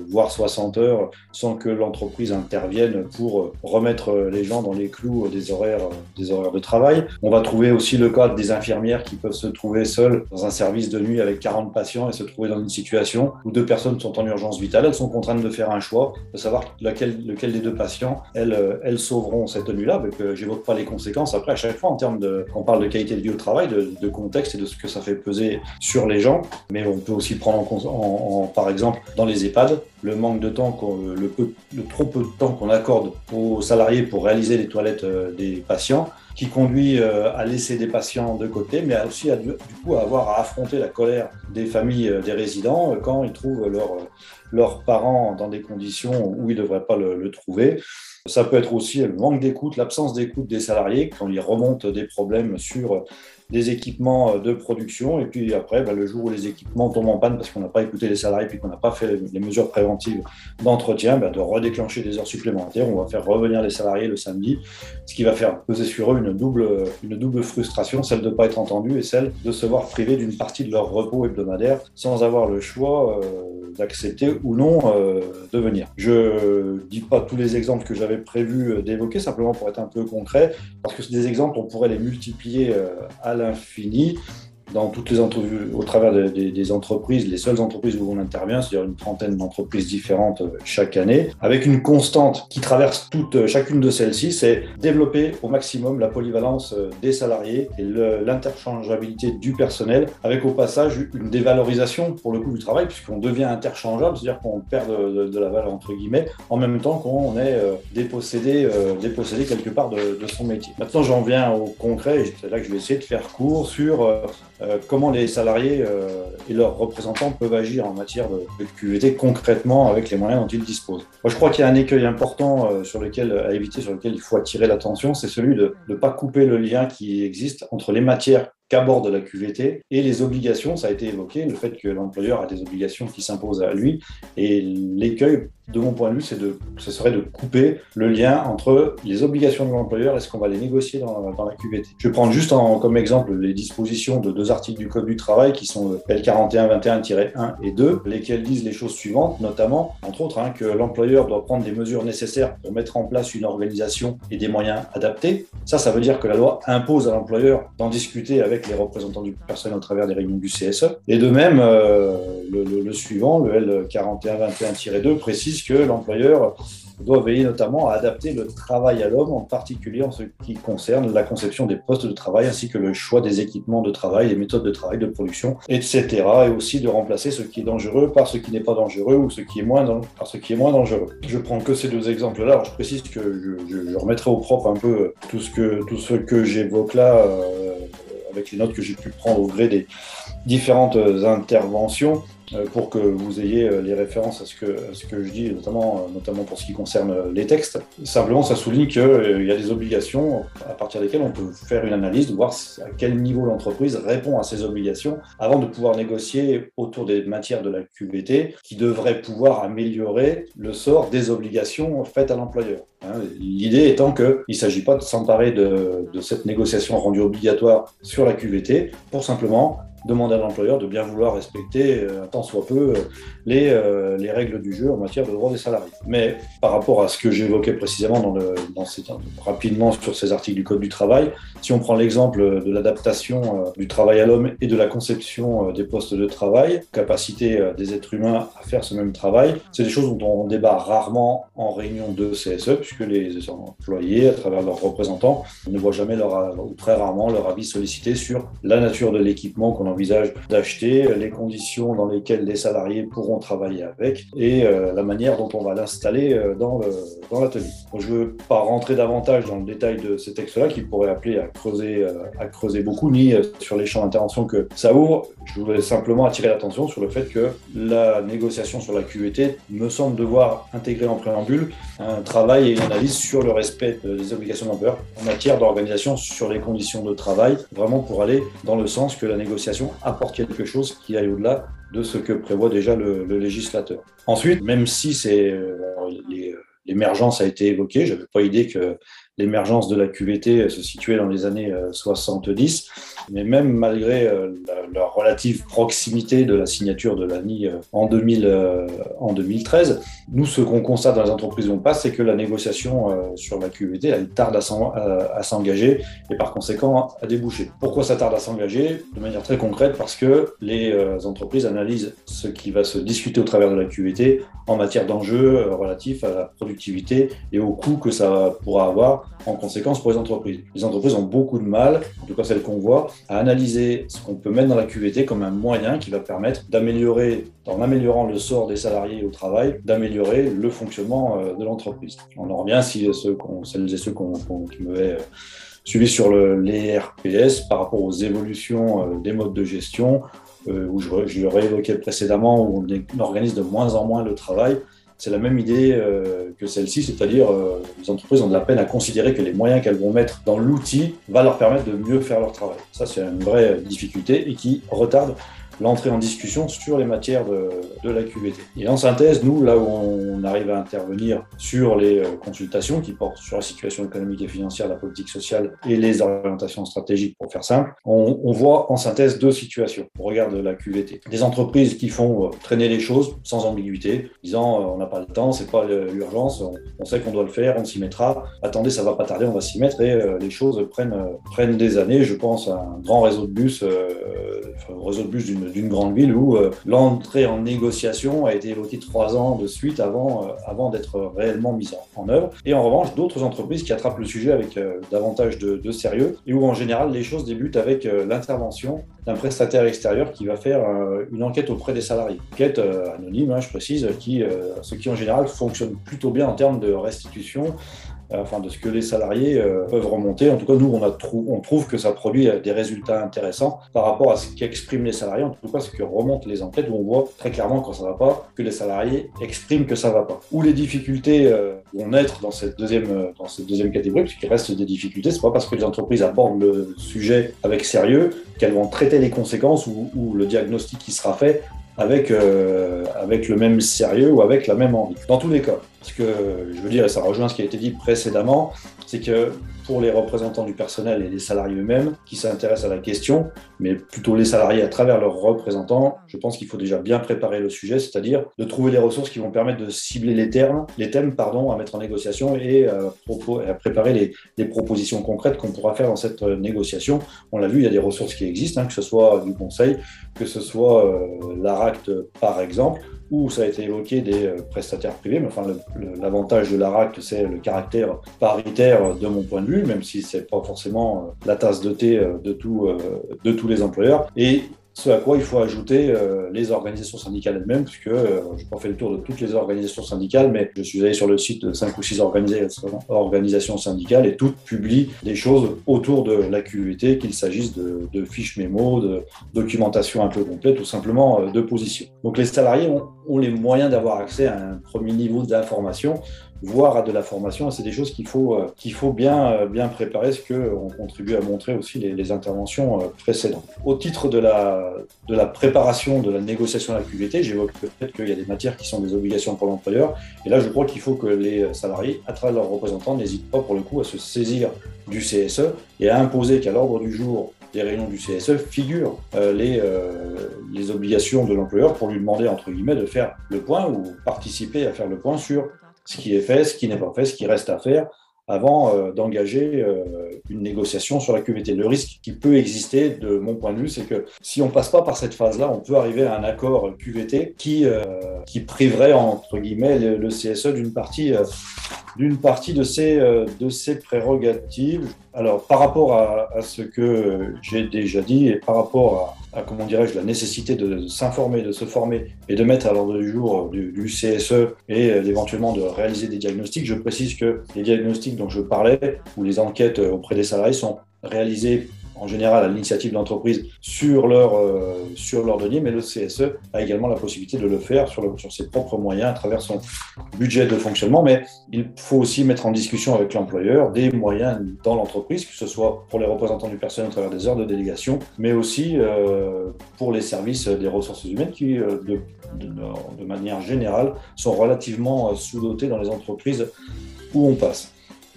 voire 60 heures sans que l'entreprise intervienne pour remettre les gens dans les clous des horaires, des horaires de travail. On va trouver aussi le cas des infirmières qui peuvent se trouver seules dans un service de nuit avec 40 patients et se trouver dans une situation où deux personnes sont en urgence vitale. Elles sont contraintes de faire un choix, de savoir lequel, des deux patients elles, elles sauveront cette nuit-là. Je j'évoque pas les conséquences. Après, à chaque fois, en termes de, on parle de qualité de vie au travail, de, contexte et de ce que ça fait peser sur les gens. Mais on peut aussi prendre en, en par exemple, dans les EHPAD, le manque de temps, le, peu, le trop peu de temps qu'on accorde aux salariés pour réaliser les toilettes euh, des patients, qui conduit euh, à laisser des patients de côté, mais aussi à, du coup à avoir à affronter la colère des familles euh, des résidents quand ils trouvent leurs parents dans des conditions où ils ne devraient pas le, le trouver. Ça peut être aussi le manque d'écoute, l'absence d'écoute des salariés quand ils remontent des problèmes sur des équipements euh, de production. Et puis après, bah, le jour où les équipements tombent en panne parce qu'on n'a pas écouté les salariés puis qu'on n'a pas fait les mesures préventives d'entretien, bah, de redéclencher des heures supplémentaires. On va faire revenir les salariés le samedi, ce qui va faire peser sur eux une double, une double frustration, celle de ne pas être entendu et celle de se voir privés d'une partie de leur repos hebdomadaire sans avoir le choix euh, d'accepter ou non euh, de venir. Je dis pas tous les exemples que j'avais prévu d'évoquer, simplement pour être un peu concret, parce que des exemples, on pourrait les multiplier à l'infini. Dans toutes les entrevues, au travers des entreprises, les seules entreprises où on intervient, c'est-à-dire une trentaine d'entreprises différentes euh, chaque année, avec une constante qui traverse toute, euh, chacune de celles-ci, c'est développer au maximum la polyvalence des salariés et l'interchangeabilité du personnel, avec au passage une dévalorisation pour le coût du travail, puisqu'on devient interchangeable, c'est-à-dire qu'on perd de, la valeur entre guillemets, en même temps qu'on est dépossédé, dépossédé quelque part de, de son métier. Maintenant, j'en viens au concret, et c'est là que je vais essayer de faire court sur euh, euh, comment les salariés euh, et leurs représentants peuvent agir en matière de, QVT concrètement avec les moyens dont ils disposent. Moi, je crois qu'il y a un écueil important sur lequel, à éviter, sur lequel il faut attirer l'attention, c'est celui de ne pas couper le lien qui existe entre les matières qu'aborde la QVT et les obligations, ça a été évoqué, le fait que l'employeur a des obligations qui s'imposent à lui. Et l'écueil, de mon point de vue, c'est de, ce serait de couper le lien entre les obligations de l'employeur et ce qu'on va les négocier dans, dans, la QVT. Je vais prendre juste comme exemple les dispositions de deux articles du Code du travail qui sont L4121-1 et 2, lesquels disent les choses suivantes, notamment, entre autres, hein, que l'employeur doit prendre des mesures nécessaires pour mettre en place une organisation et des moyens adaptés. Ça, ça veut dire que la loi impose à l'employeur d'en discuter avec les représentants du personnel au travers des réunions du CSE. Et de même, euh, le, suivant, le L4121-2, précise que l'employeur doit veiller notamment à adapter le travail à l'homme, en particulier en ce qui concerne la conception des postes de travail ainsi que le choix des équipements de travail, les méthodes de travail, de production, etc. Et aussi de remplacer ce qui est dangereux par ce qui n'est pas dangereux ou ce qui est moins par ce qui est moins dangereux. Je prends que ces deux exemples-là. je précise que je, remettrai au propre un peu tout ce que, tout ce que j'évoque là. Euh, avec les notes que j'ai pu prendre au gré des différentes interventions. Euh, pour que vous ayez euh, les références à ce que, ce que je dis, notamment, euh, notamment pour ce qui concerne les textes. Simplement, ça souligne qu'il y a des obligations à partir desquelles on peut faire une analyse, voir à quel niveau l'entreprise répond à ces obligations avant de pouvoir négocier autour des matières de la QVT qui devraient pouvoir améliorer le sort des obligations faites à l'employeur. Hein. L'idée étant qu'il ne s'agit pas de s'emparer de, de cette négociation rendue obligatoire sur la QVT pour simplement demander à l'employeur de bien vouloir respecter, euh, tant soit peu, euh, les, euh, les règles du jeu en matière de droits des salariés. Mais par rapport à ce que j'évoquais précisément dans le, dans rapidement sur ces articles du Code du travail, si on prend l'exemple de l'adaptation du travail à l'homme et de la conception des postes de travail, capacité des êtres humains à faire ce même travail, c'est des choses dont on débat rarement en réunion de CSE, puisque les employés, à travers leurs représentants, ne voient jamais leur, ou très rarement leur avis sollicité sur la nature de l'équipement qu'on envisage d'acheter, les conditions dans lesquelles les salariés pourront travailler avec et euh, la manière dont on va l'installer euh, dans l'atelier. je ne veux pas rentrer davantage dans le détail de ces textes-là qui pourraient appeler à creuser, euh, à creuser beaucoup, ni sur les champs d'intervention que ça ouvre. Je voulais simplement attirer l'attention sur le fait que la négociation sur la QVT me semble devoir intégrer en préambule un travail et une analyse sur le respect des obligations d'employeur en matière d'organisation sur les conditions de travail, vraiment pour aller dans le sens que la négociation apporte quelque chose qui aille au-delà de ce que prévoit déjà le, législateur. Ensuite, même si c'est euh, l'émergence a été évoquée, je n'avais pas idée que l'émergence de la QVT se situait dans les années 70, euh, mais même malgré euh, la, relative proximité de la signature de l'ANI euh, en, 2000, en 2013, nous, ce qu'on constate dans les entreprises où on passe, c'est que la négociation sur la QVT, elle tarde à s'engager et par conséquent à déboucher. Pourquoi ça tarde à s'engager? De manière très concrète, parce que les entreprises analysent ce qui va se discuter au travers de la QVT en matière d'enjeux relatifs à la productivité et au coût que ça pourra avoir en conséquence pour les entreprises. Les entreprises ont beaucoup de mal, en tout cas celles qu'on voit, à analyser ce qu'on peut mettre dans la QVT comme un moyen qui va permettre d'améliorer, en améliorant le sort des salariés au travail, d'améliorer le fonctionnement euh, de l'entreprise. On en revient si ceux celles et ceux qui m'avaient euh, suivi sur les RPS par rapport aux évolutions euh, des modes de gestion, où je, je l'aurais évoqué précédemment, où on organise de moins en moins le travail c'est la même idée euh, que celle-ci, c'est-à-dire euh, les entreprises ont de la peine à considérer que les moyens qu'elles vont mettre dans l'outil va leur permettre de mieux faire leur travail. Ça, c'est une vraie difficulté et qui retarde l'entrée en discussion sur les matières de, de, la QVT. Et en synthèse, nous, là où on arrive à intervenir sur les euh, consultations qui portent sur la situation économique et financière, la politique sociale et les orientations stratégiques, pour faire simple, on, voit en synthèse deux situations. On regarde la QVT. Des entreprises qui font euh, traîner les choses sans ambiguïté, disant euh, on n'a pas le temps, c'est pas l'urgence, on, sait qu'on doit le faire, on s'y mettra. Attendez, ça va pas tarder, on va s'y mettre et les choses prennent, des années. Je pense à un grand réseau de bus, réseau de bus d'une grande ville où l'entrée en négociation a été évoquée trois ans de suite avant, avant d'être réellement mise en, œuvre. Et en revanche, d'autres entreprises qui attrapent le sujet avec davantage de, de, sérieux et où en général les choses débutent avec l'intervention d'un prestataire extérieur qui va faire une enquête auprès des salariés. Enquête anonyme, hein, je précise, qui, ce qui en général fonctionne plutôt bien en termes de restitution enfin de ce que les salariés euh, peuvent remonter. En tout cas, nous, on, trouve que ça produit euh, des résultats intéressants par rapport à ce qu'expriment les salariés, en tout cas ce que remontent les enquêtes, où on voit très clairement quand ça va pas, que les salariés expriment que ça va pas. Ou les difficultés euh, vont naître dans cette deuxième, dans cette deuxième catégorie, puisqu'il reste des difficultés, c'est pas parce que les entreprises abordent le sujet avec sérieux qu'elles vont traiter les conséquences ou le diagnostic qui sera fait avec, euh, avec le même sérieux ou avec la même envie. Dans tous les cas, ce que je veux dire, et ça rejoint ce qui a été dit précédemment, c'est que pour les représentants du personnel et les salariés eux-mêmes qui s'intéressent à la question, mais plutôt les salariés à travers leurs représentants, je pense qu'il faut déjà bien préparer le sujet, c'est-à-dire de trouver des ressources qui vont permettre de cibler les termes, les thèmes pardon, à mettre en négociation et à, euh, à préparer les, les, propositions concrètes qu'on pourra faire dans cette euh, négociation. On l'a vu, il y a des ressources qui existent, hein, que ce soit du conseil, que ce soit euh, l'ARACT par exemple, où ça a été évoqué des euh, prestataires privés, mais enfin l'avantage de l'ARACT, c'est le caractère paritaire de mon point de vue, même si c'est pas forcément euh, la tasse de thé euh, de, tout, de tous les employeurs. Et ce à quoi il faut ajouter euh, les organisations syndicales elles-mêmes, puisque euh, je n'ai pas fait le tour de toutes les organisations syndicales, mais je suis allé sur le site de 5 ou 6 organisations syndicales et toutes publient des choses autour de la QVT, qu'il s'agisse de, fiches mémo, de documentation un peu complète, ou simplement euh, de position. Donc les salariés ont les moyens d'avoir accès à un premier niveau d'information voire à de la formation. C'est des choses qu'il faut, euh, qu'il faut bien, euh, bien préparer, ce qu'on contribue à montrer aussi les, interventions euh, précédentes. Au titre de la, de la préparation de la négociation de la QVT, j'évoque peut-être qu'il y a des matières qui sont des obligations pour l'employeur. Et là, je crois qu'il faut que les salariés, à travers leurs représentants, n'hésitent pas pour le coup à se saisir du CSE et à imposer qu'à l'ordre du jour des réunions du CSE figurent les, les obligations de l'employeur pour lui demander, entre guillemets, de faire le point ou participer à faire le point sur ce qui est fait, ce qui n'est pas fait, ce qui reste à faire, avant euh, d'engager euh, une négociation sur la QVT. Le risque qui peut exister, de mon point de vue, c'est que si on passe pas par cette phase-là, on peut arriver à un accord QVT qui, euh, qui priverait, entre guillemets, le, CSE d'une partie, d'une partie de ses, de ses prérogatives. Alors, par rapport à ce que j'ai déjà dit et par rapport à, à comment dirais-je, la nécessité de s'informer, de se former et de mettre à l'ordre du jour du, du CSE et euh, éventuellement de réaliser des diagnostics, je précise que les diagnostics dont je parlais ou les enquêtes auprès des salariés sont réalisées en général à l'initiative d'entreprise sur leur, euh, sur leur denier, mais le CSE a également la possibilité de le faire sur, sur ses propres moyens à travers son budget de fonctionnement. Mais il faut aussi mettre en discussion avec l'employeur des moyens dans l'entreprise, que ce soit pour les représentants du personnel à travers des heures de délégation, mais aussi euh, pour les services des ressources humaines qui, euh, de, de, de, manière générale, sont relativement sous-dotés dans les entreprises où on passe.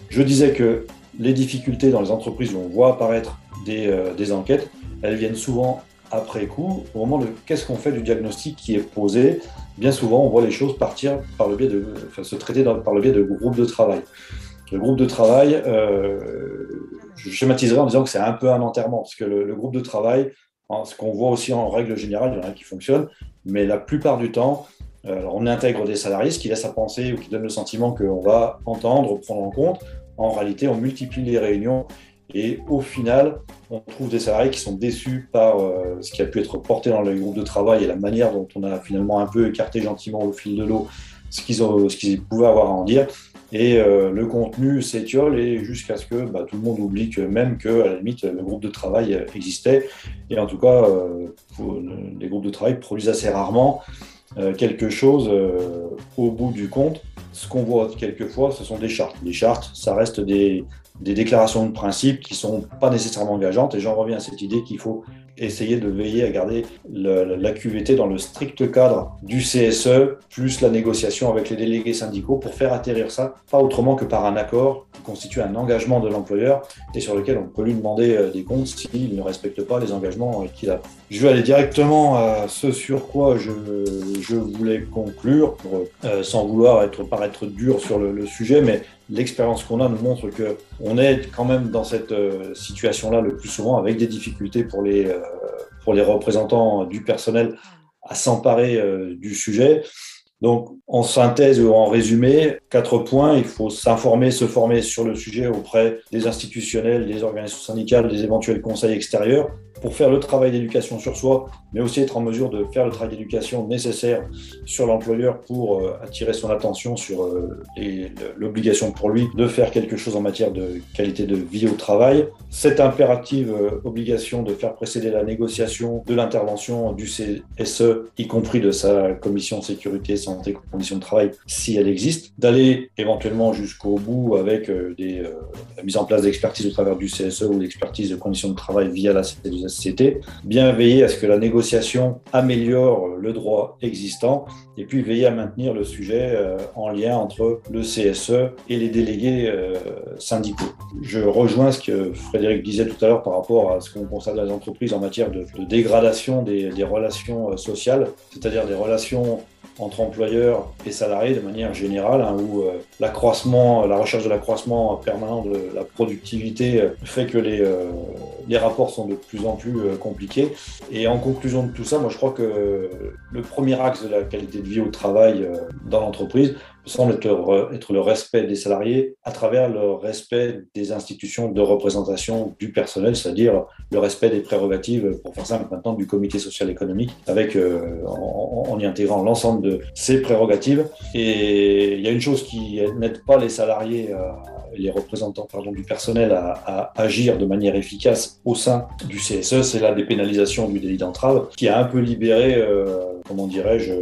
Je disais que les difficultés dans les entreprises où on voit apparaître des, euh, des, enquêtes, elles viennent souvent après coup, au moment de qu'est-ce qu'on fait du diagnostic qui est posé. Bien souvent, on voit les choses partir par le biais de, enfin, se traiter par le biais de groupes de travail. Le groupe de travail, euh, je schématiserai en disant que c'est un peu un enterrement, parce que le, groupe de travail, ce qu'on voit aussi en règle générale, il y en a qui fonctionne, mais la plupart du temps, euh, on intègre des salariés, ce qui laisse à penser ou qui donne le sentiment qu'on va entendre, prendre en compte. En réalité, on multiplie les réunions et au final, on trouve des salariés qui sont déçus par euh, ce qui a pu être porté dans le groupe de travail et la manière dont on a finalement un peu écarté gentiment au fil de l'eau ce qu'ils qu pouvaient avoir à en dire. Et euh, le contenu s'étiole et jusqu'à ce que bah, tout le monde oublie que même que à la limite le groupe de travail existait. Et en tout cas, euh, les groupes de travail produisent assez rarement euh, quelque chose euh, au bout du compte. Ce qu'on voit quelquefois, ce sont des chartes. Les chartes, ça reste des, des déclarations de principe qui sont pas nécessairement engageantes. Et j'en reviens à cette idée qu'il faut essayer de veiller à garder la QVT dans le strict cadre du CSE, plus la négociation avec les délégués syndicaux pour faire atterrir ça, pas autrement que par un accord qui constitue un engagement de l'employeur et sur lequel on peut lui demander euh, des comptes s'il ne respecte pas les engagements qu'il a. Je vais aller directement à ce sur quoi je, voulais conclure, euh, sans vouloir être, paraître dur sur le, le sujet, mais l'expérience qu'on a nous montre que on est quand même dans cette euh, situation-là le plus souvent avec des difficultés pour les, euh, pour les représentants du personnel à s'emparer euh, du sujet. Donc, en synthèse ou en résumé, quatre points. Il faut s'informer, se former sur le sujet auprès des institutionnels, des organisations syndicales, des éventuels conseils extérieurs pour faire le travail d'éducation sur soi, mais aussi être en mesure de faire le travail d'éducation nécessaire sur l'employeur pour euh, attirer son attention sur euh, l'obligation pour lui de faire quelque chose en matière de qualité de vie au travail. Cette impérative euh, obligation de faire précéder la négociation de l'intervention du CSE, y compris de sa commission sécurité, santé, conditions de travail, si elle existe, d'aller éventuellement jusqu'au bout avec des, la mise en place d'expertise au travers du CSE ou d'expertise de conditions de travail via la CSE c'était bien veiller à ce que la négociation améliore le droit existant et puis veiller à maintenir le sujet euh, en lien entre le CSE et les délégués euh, syndicaux. Je rejoins ce que Frédéric disait tout à l'heure par rapport à ce qu'on constate dans les entreprises en matière de, dégradation des, relations euh, sociales, c'est-à-dire des relations entre employeurs et salariés de manière générale, hein, où euh, l'accroissement, la recherche de l'accroissement permanent de la productivité euh, fait que les, euh, les rapports sont de plus en plus compliqués. Et en conclusion de tout ça, moi je crois que le premier axe de la qualité de vie au travail dans l'entreprise, semble être, le respect des salariés à travers le respect des institutions de représentation du personnel, c'est-à-dire le respect des prérogatives, pour faire simple maintenant, du comité social économique, avec euh, en, y intégrant l'ensemble de ces prérogatives. Et il y a une chose qui n'aide pas les salariés à les représentants pardon, du personnel à, agir de manière efficace au sein du CSE, c'est la dépénalisation du délit d'entrave qui a un peu libéré, euh, comment dirais-je,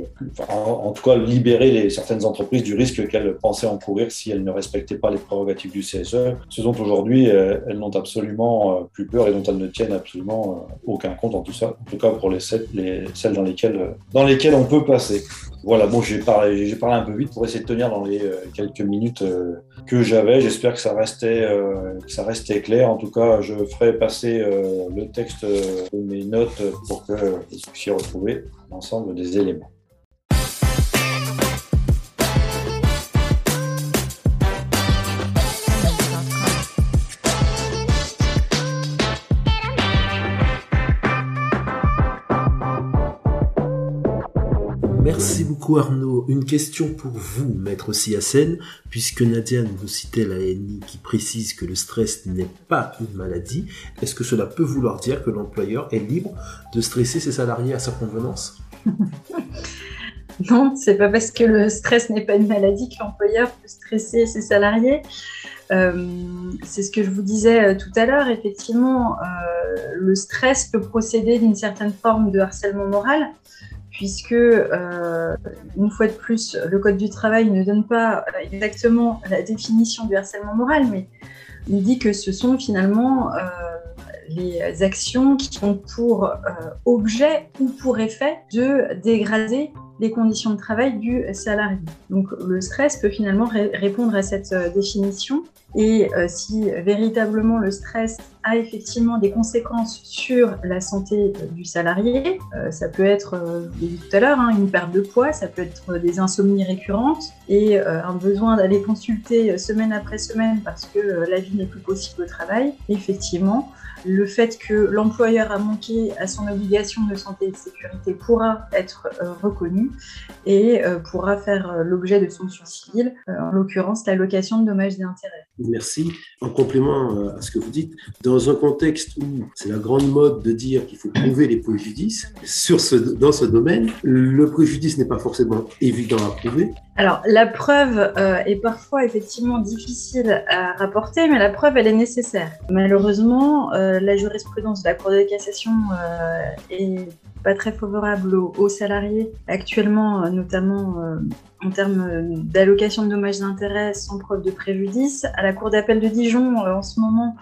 en, tout cas libéré les, certaines entreprises du risque qu'elles pensaient encourir si elles ne respectaient pas les prérogatives du CSE, ce dont aujourd'hui euh, elles n'ont absolument euh, plus peur et dont elles ne tiennent absolument aucun compte, en tout, ça, en tout cas pour les, les, celles dans lesquelles, on peut passer. Voilà, bon, j'ai parlé, parlé un peu vite pour essayer de tenir dans les euh, quelques minutes euh, que j'avais. J'espère que ça restait, euh, ça restait clair. En tout cas, je ferai passer le texte de mes notes pour que vous puissiez retrouver l'ensemble des éléments. Beaucoup Arnaud. Une question pour vous, maître Siasen, puisque Nadia nous citait la NI qui précise que le stress n'est pas une maladie. Est-ce que cela peut vouloir dire que l'employeur est libre de stresser ses salariés à sa convenance? Non, c'est pas parce que le stress n'est pas une maladie que l'employeur peut stresser ses salariés. Euh, c'est ce que je vous disais euh, tout à l'heure. Effectivement, euh, le stress peut procéder d'une certaine forme de harcèlement moral puisque, euh, une fois de plus, le Code du travail ne donne pas exactement la définition du harcèlement moral, mais il dit que ce sont finalement euh, les actions qui ont pour euh, objet ou pour effet de dégrader les conditions de travail du salarié. Donc le stress peut finalement répondre à cette définition et euh, si véritablement le stress a effectivement des conséquences sur la santé du salarié, euh, ça peut être, euh, dit tout à l'heure, hein, une perte de poids, ça peut être des insomnies récurrentes et un besoin d'aller consulter semaine après semaine parce que la vie n'est plus possible au travail. Effectivement, le fait que l'employeur a manqué à son obligation de santé et de sécurité pourra être reconnu et pourra faire l'objet de sanctions civiles, en l'occurrence l'allocation de dommages et intérêts. Merci. En complément euh, à ce que vous dites, dans un contexte où c'est la grande mode de dire qu'il faut prouver les préjudices, sur ce, dans ce domaine, le préjudice n'est pas forcément évident à prouver. Alors, la preuve euh, est parfois effectivement difficile à rapporter, mais la preuve, elle est nécessaire. Malheureusement, euh, la jurisprudence de la Cour de cassation est pas très favorable aux, salariés actuellement, notamment en termes d'allocation de dommages d'intérêt sans preuve de préjudice. À la Cour d'appel de Dijon, en ce moment,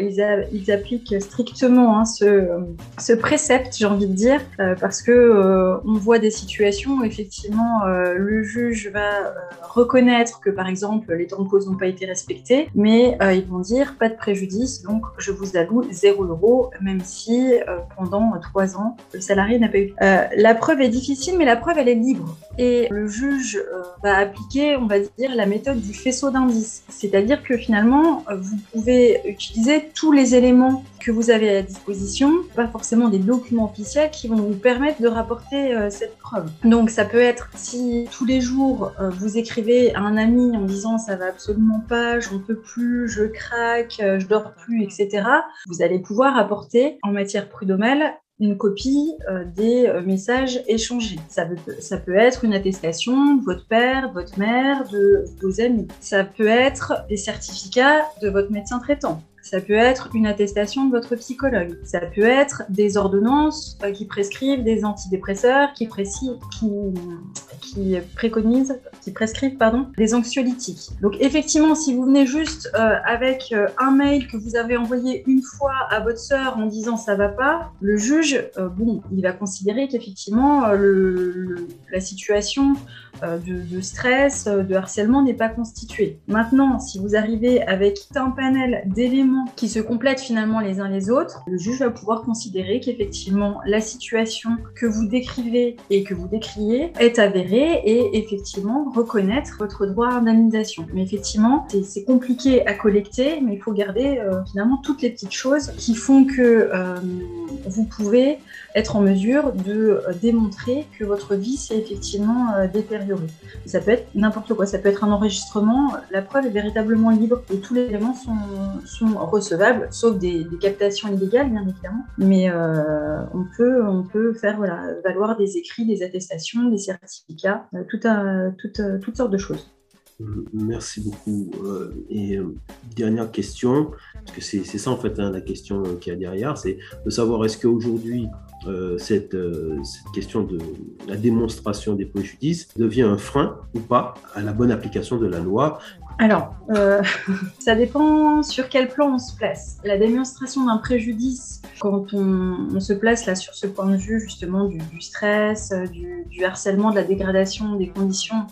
ils, appliquent strictement hein, ce, précepte, j'ai envie de dire, parce que on voit des situations où effectivement le juge va reconnaître que par exemple les temps de pause n'ont pas été respectés, mais ils vont dire pas de préjudice, donc je vous alloue 0 euros, même si euh, pendant trois ans, le salarié n'a pas eu. Euh, la preuve est difficile, mais la preuve, elle est libre. Et le juge euh, va appliquer, on va dire, la méthode du faisceau d'indices. C'est-à-dire que finalement, vous pouvez utiliser tous les éléments que vous avez à disposition, pas forcément des documents officiels qui vont vous permettre de rapporter cette preuve. Donc ça peut être si tous les jours vous écrivez à un ami en disant ça va absolument pas, j'en peux plus, je craque, je dors plus, etc. Vous allez pouvoir apporter en matière prud'homale une copie euh, des euh, messages échangés. Ça peut, ça peut être une attestation de votre père, de votre mère, de vos amis. Ça peut être des certificats de votre médecin traitant. Ça peut être une attestation de votre psychologue. Ça peut être des ordonnances euh, qui prescrivent des antidépresseurs, qui, qui, préconisent, qui prescrivent pardon, des anxiolytiques. Donc effectivement, si vous venez juste euh, avec euh, un mail que vous avez envoyé une fois à votre sœur en disant ça va pas, le juge, bon, il va considérer qu'effectivement la situation de, stress, de harcèlement n'est pas constituée. Maintenant, si vous arrivez avec un panel d'éléments qui se complètent finalement les uns les autres, le juge va pouvoir considérer qu'effectivement la situation que vous décrivez et que vous décriez est avérée et effectivement reconnaître votre droit à indemnisation. Mais effectivement, c'est compliqué à collecter, mais il faut garder euh, finalement toutes les petites choses qui font que euh, vous pouvez être en mesure de euh, démontrer que votre vie s'est effectivement détériorée. Ça peut être n'importe quoi, ça peut être un enregistrement, la preuve est véritablement libre et tous les éléments sont, sont recevables, sauf des, captations illégales, bien évidemment. Mais euh, on, peut, on peut faire valoir des écrits, des attestations, des certificats, euh, tout euh, toutes sortes de choses. Merci beaucoup. Et dernière question, parce que c'est ça en fait hein, la question qu'il y a derrière, c'est de savoir est-ce qu'aujourd'hui cette, cette, question de la démonstration des préjudices devient un frein ou pas à la bonne application de la loi alors, euh, ça dépend sur quel plan on se place. La démonstration d'un préjudice, quand on, se place là sur ce point de vue justement du, stress, euh, du, harcèlement, de la dégradation des conditions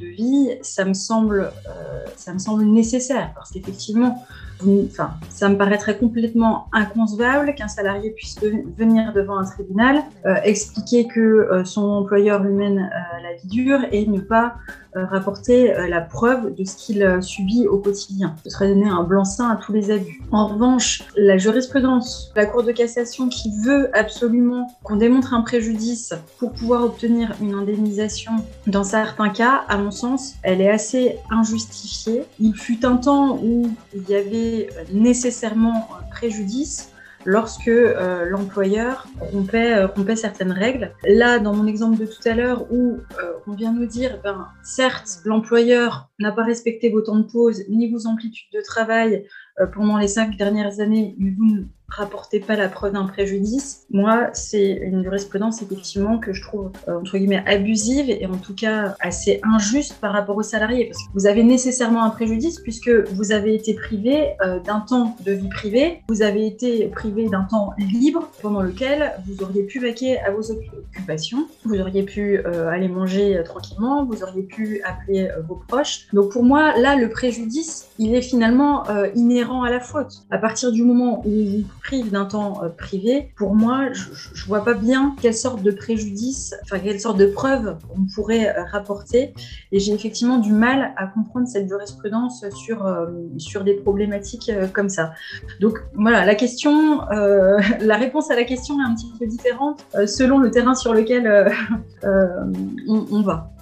de vie, euh, ça me semble nécessaire parce qu'effectivement, enfin, ça me paraîtrait complètement inconcevable qu'un salarié puisse venir devant un tribunal, expliquer que son employeur lui mène la vie dure et ne pas euh, rapporter euh, la preuve de ce qu'il euh, subit au quotidien. Ce serait donner un blanc-seing à tous les abus. En revanche, la jurisprudence, la Cour de cassation qui veut absolument qu'on démontre un préjudice pour pouvoir obtenir une indemnisation, dans certains cas, à mon sens, elle est assez injustifiée. Il fut un temps où il y avait nécessairement un préjudice lorsque euh, l'employeur rompait, rompait, certaines règles. Là, dans mon exemple de tout à l'heure, où euh, on vient nous dire, ben, certes, l'employeur n'a pas respecté vos temps de pause ni vos amplitudes de travail euh, pendant les cinq dernières années, mais vous rapportez pas la preuve d'un préjudice. Moi, c'est une jurisprudence effectivement que je trouve euh, entre guillemets abusive et en tout cas assez injuste par rapport aux salariés parce que vous avez nécessairement un préjudice puisque vous avez été privé euh, d'un temps de vie privée, vous avez été privé d'un temps libre pendant lequel vous auriez pu vaquer à vos occupations, vous auriez pu euh, aller manger tranquillement, vous auriez pu appeler vos proches. Donc pour moi, là, le préjudice, il est finalement inhérent à la faute. À partir du moment où vous d'un temps euh, privé, pour moi, je, ne vois pas bien quelle sorte de préjudice, enfin quelle sorte de preuve on pourrait euh, rapporter. Et j'ai effectivement du mal à comprendre cette jurisprudence sur, euh, sur des problématiques comme ça. Donc voilà, la question, la réponse à la question est un petit peu différente selon le terrain sur lequel on va.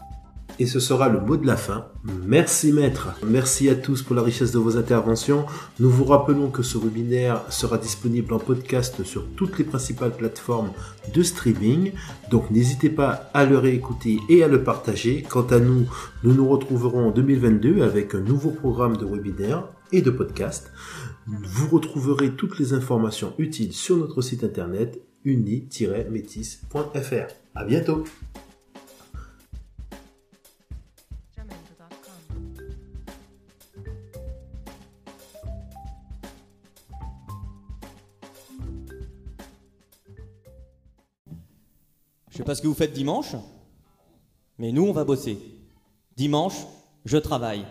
Et ce sera le mot de la fin. Merci maître. Merci à tous pour la richesse de vos interventions. Nous vous rappelons que ce webinaire sera disponible en podcast sur toutes les principales plateformes de streaming. Donc n'hésitez pas à le réécouter et à le partager. Quant à nous, nous nous retrouverons en 2022 avec un nouveau programme de webinaire et de podcast. Vous retrouverez toutes les informations utiles sur notre site internet uni-métis.fr. À bientôt! Je sais pas ce que vous faites dimanche, mais nous, on va bosser. Dimanche, je travaille.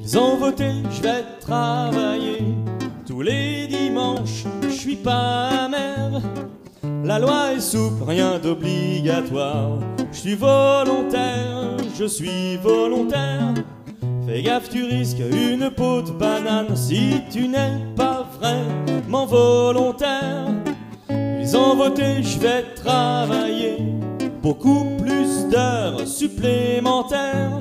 Ils ont voté, je vais travailler. Tous les dimanches, je suis pas mère. La loi est souple, rien d'obligatoire. Je suis volontaire, je suis volontaire. Fais gaffe, tu risques une peau de banane si tu n'es pas vraiment volontaire. Ils ont voté, je vais travailler beaucoup plus d'heures supplémentaires.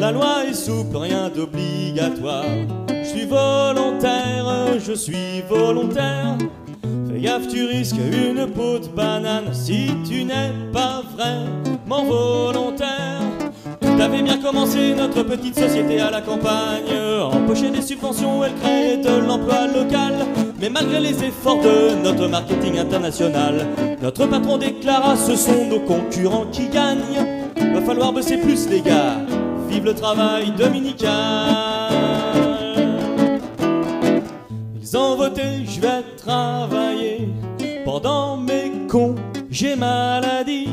La loi est souple, rien d'obligatoire. Je suis volontaire, je suis volontaire. Fais gaffe, tu risques une peau de banane si tu n'es pas vraiment volontaire. Avait bien commencé, notre petite société à la campagne. Empocher des subventions, elle créait de l'emploi local. Mais malgré les efforts de notre marketing international, notre patron déclara ce sont nos concurrents qui gagnent. Va falloir bosser plus, les gars. Vive le travail dominical. Ils ont voté, je vais travailler pendant mes congés maladie.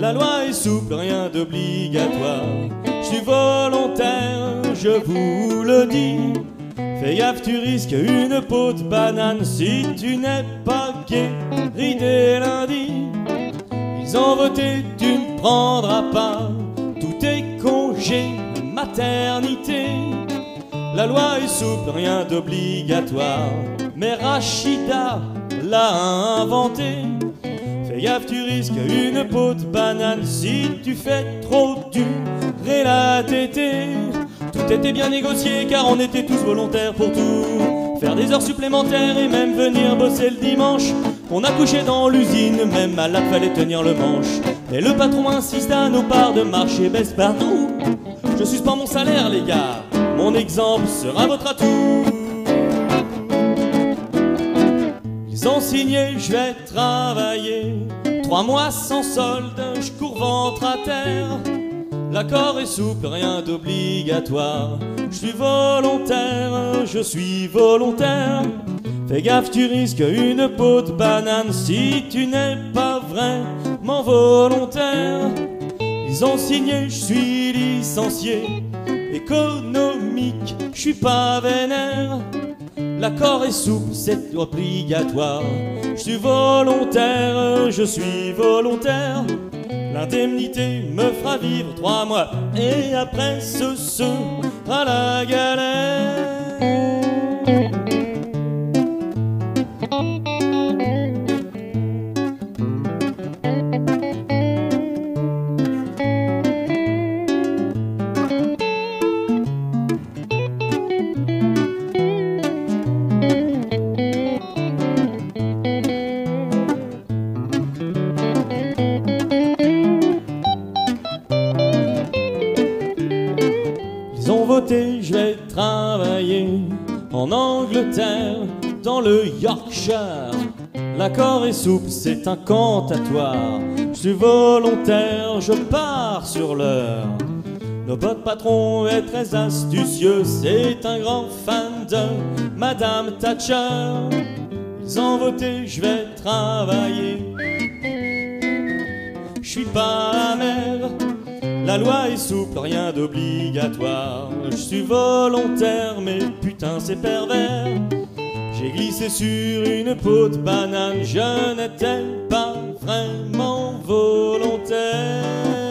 La loi est souple, rien d'obligatoire. Je suis volontaire, je vous le dis. Fais gaffe, tu risques une peau de banane si tu n'es pas guéri dès lundi. Ils ont voté, tu ne prendras pas tous tes congés maternité. La loi est souple, rien d'obligatoire. Mais Rachida l'a inventé. Tu risques une peau de banane si tu fais trop durer la tétée. Tout était bien négocié car on était tous volontaires pour tout. Faire des heures supplémentaires et même venir bosser le dimanche. On a couché dans l'usine, même malade fallait tenir le manche. Et le patron insiste à nos parts de marché baisse partout. Je suspends mon salaire, les gars. Mon exemple sera votre atout. Ils ont signé, je vais travailler. Trois mois sans solde, je cours ventre à terre. L'accord est souple, rien d'obligatoire. Je suis volontaire, je suis volontaire. Fais gaffe, tu risques une peau de banane si tu n'es pas vraiment volontaire. Ils ont signé, je suis licencié. Économique, je suis pas vénère. L'accord est souple, c'est obligatoire. Je suis volontaire, je suis volontaire. L'indemnité me fera vivre trois mois et après ce sera la galère. L'accord est souple, c'est un cantatoire. Je suis volontaire, je pars sur l'heure. Notre patron est très astucieux, c'est un grand fan de Madame Thatcher. Ils ont voté, je vais travailler. Je suis pas amer, la loi est souple, rien d'obligatoire. Je suis volontaire, mais putain c'est pervers. J'ai glissé sur une peau de banane, je n'étais pas vraiment volontaire.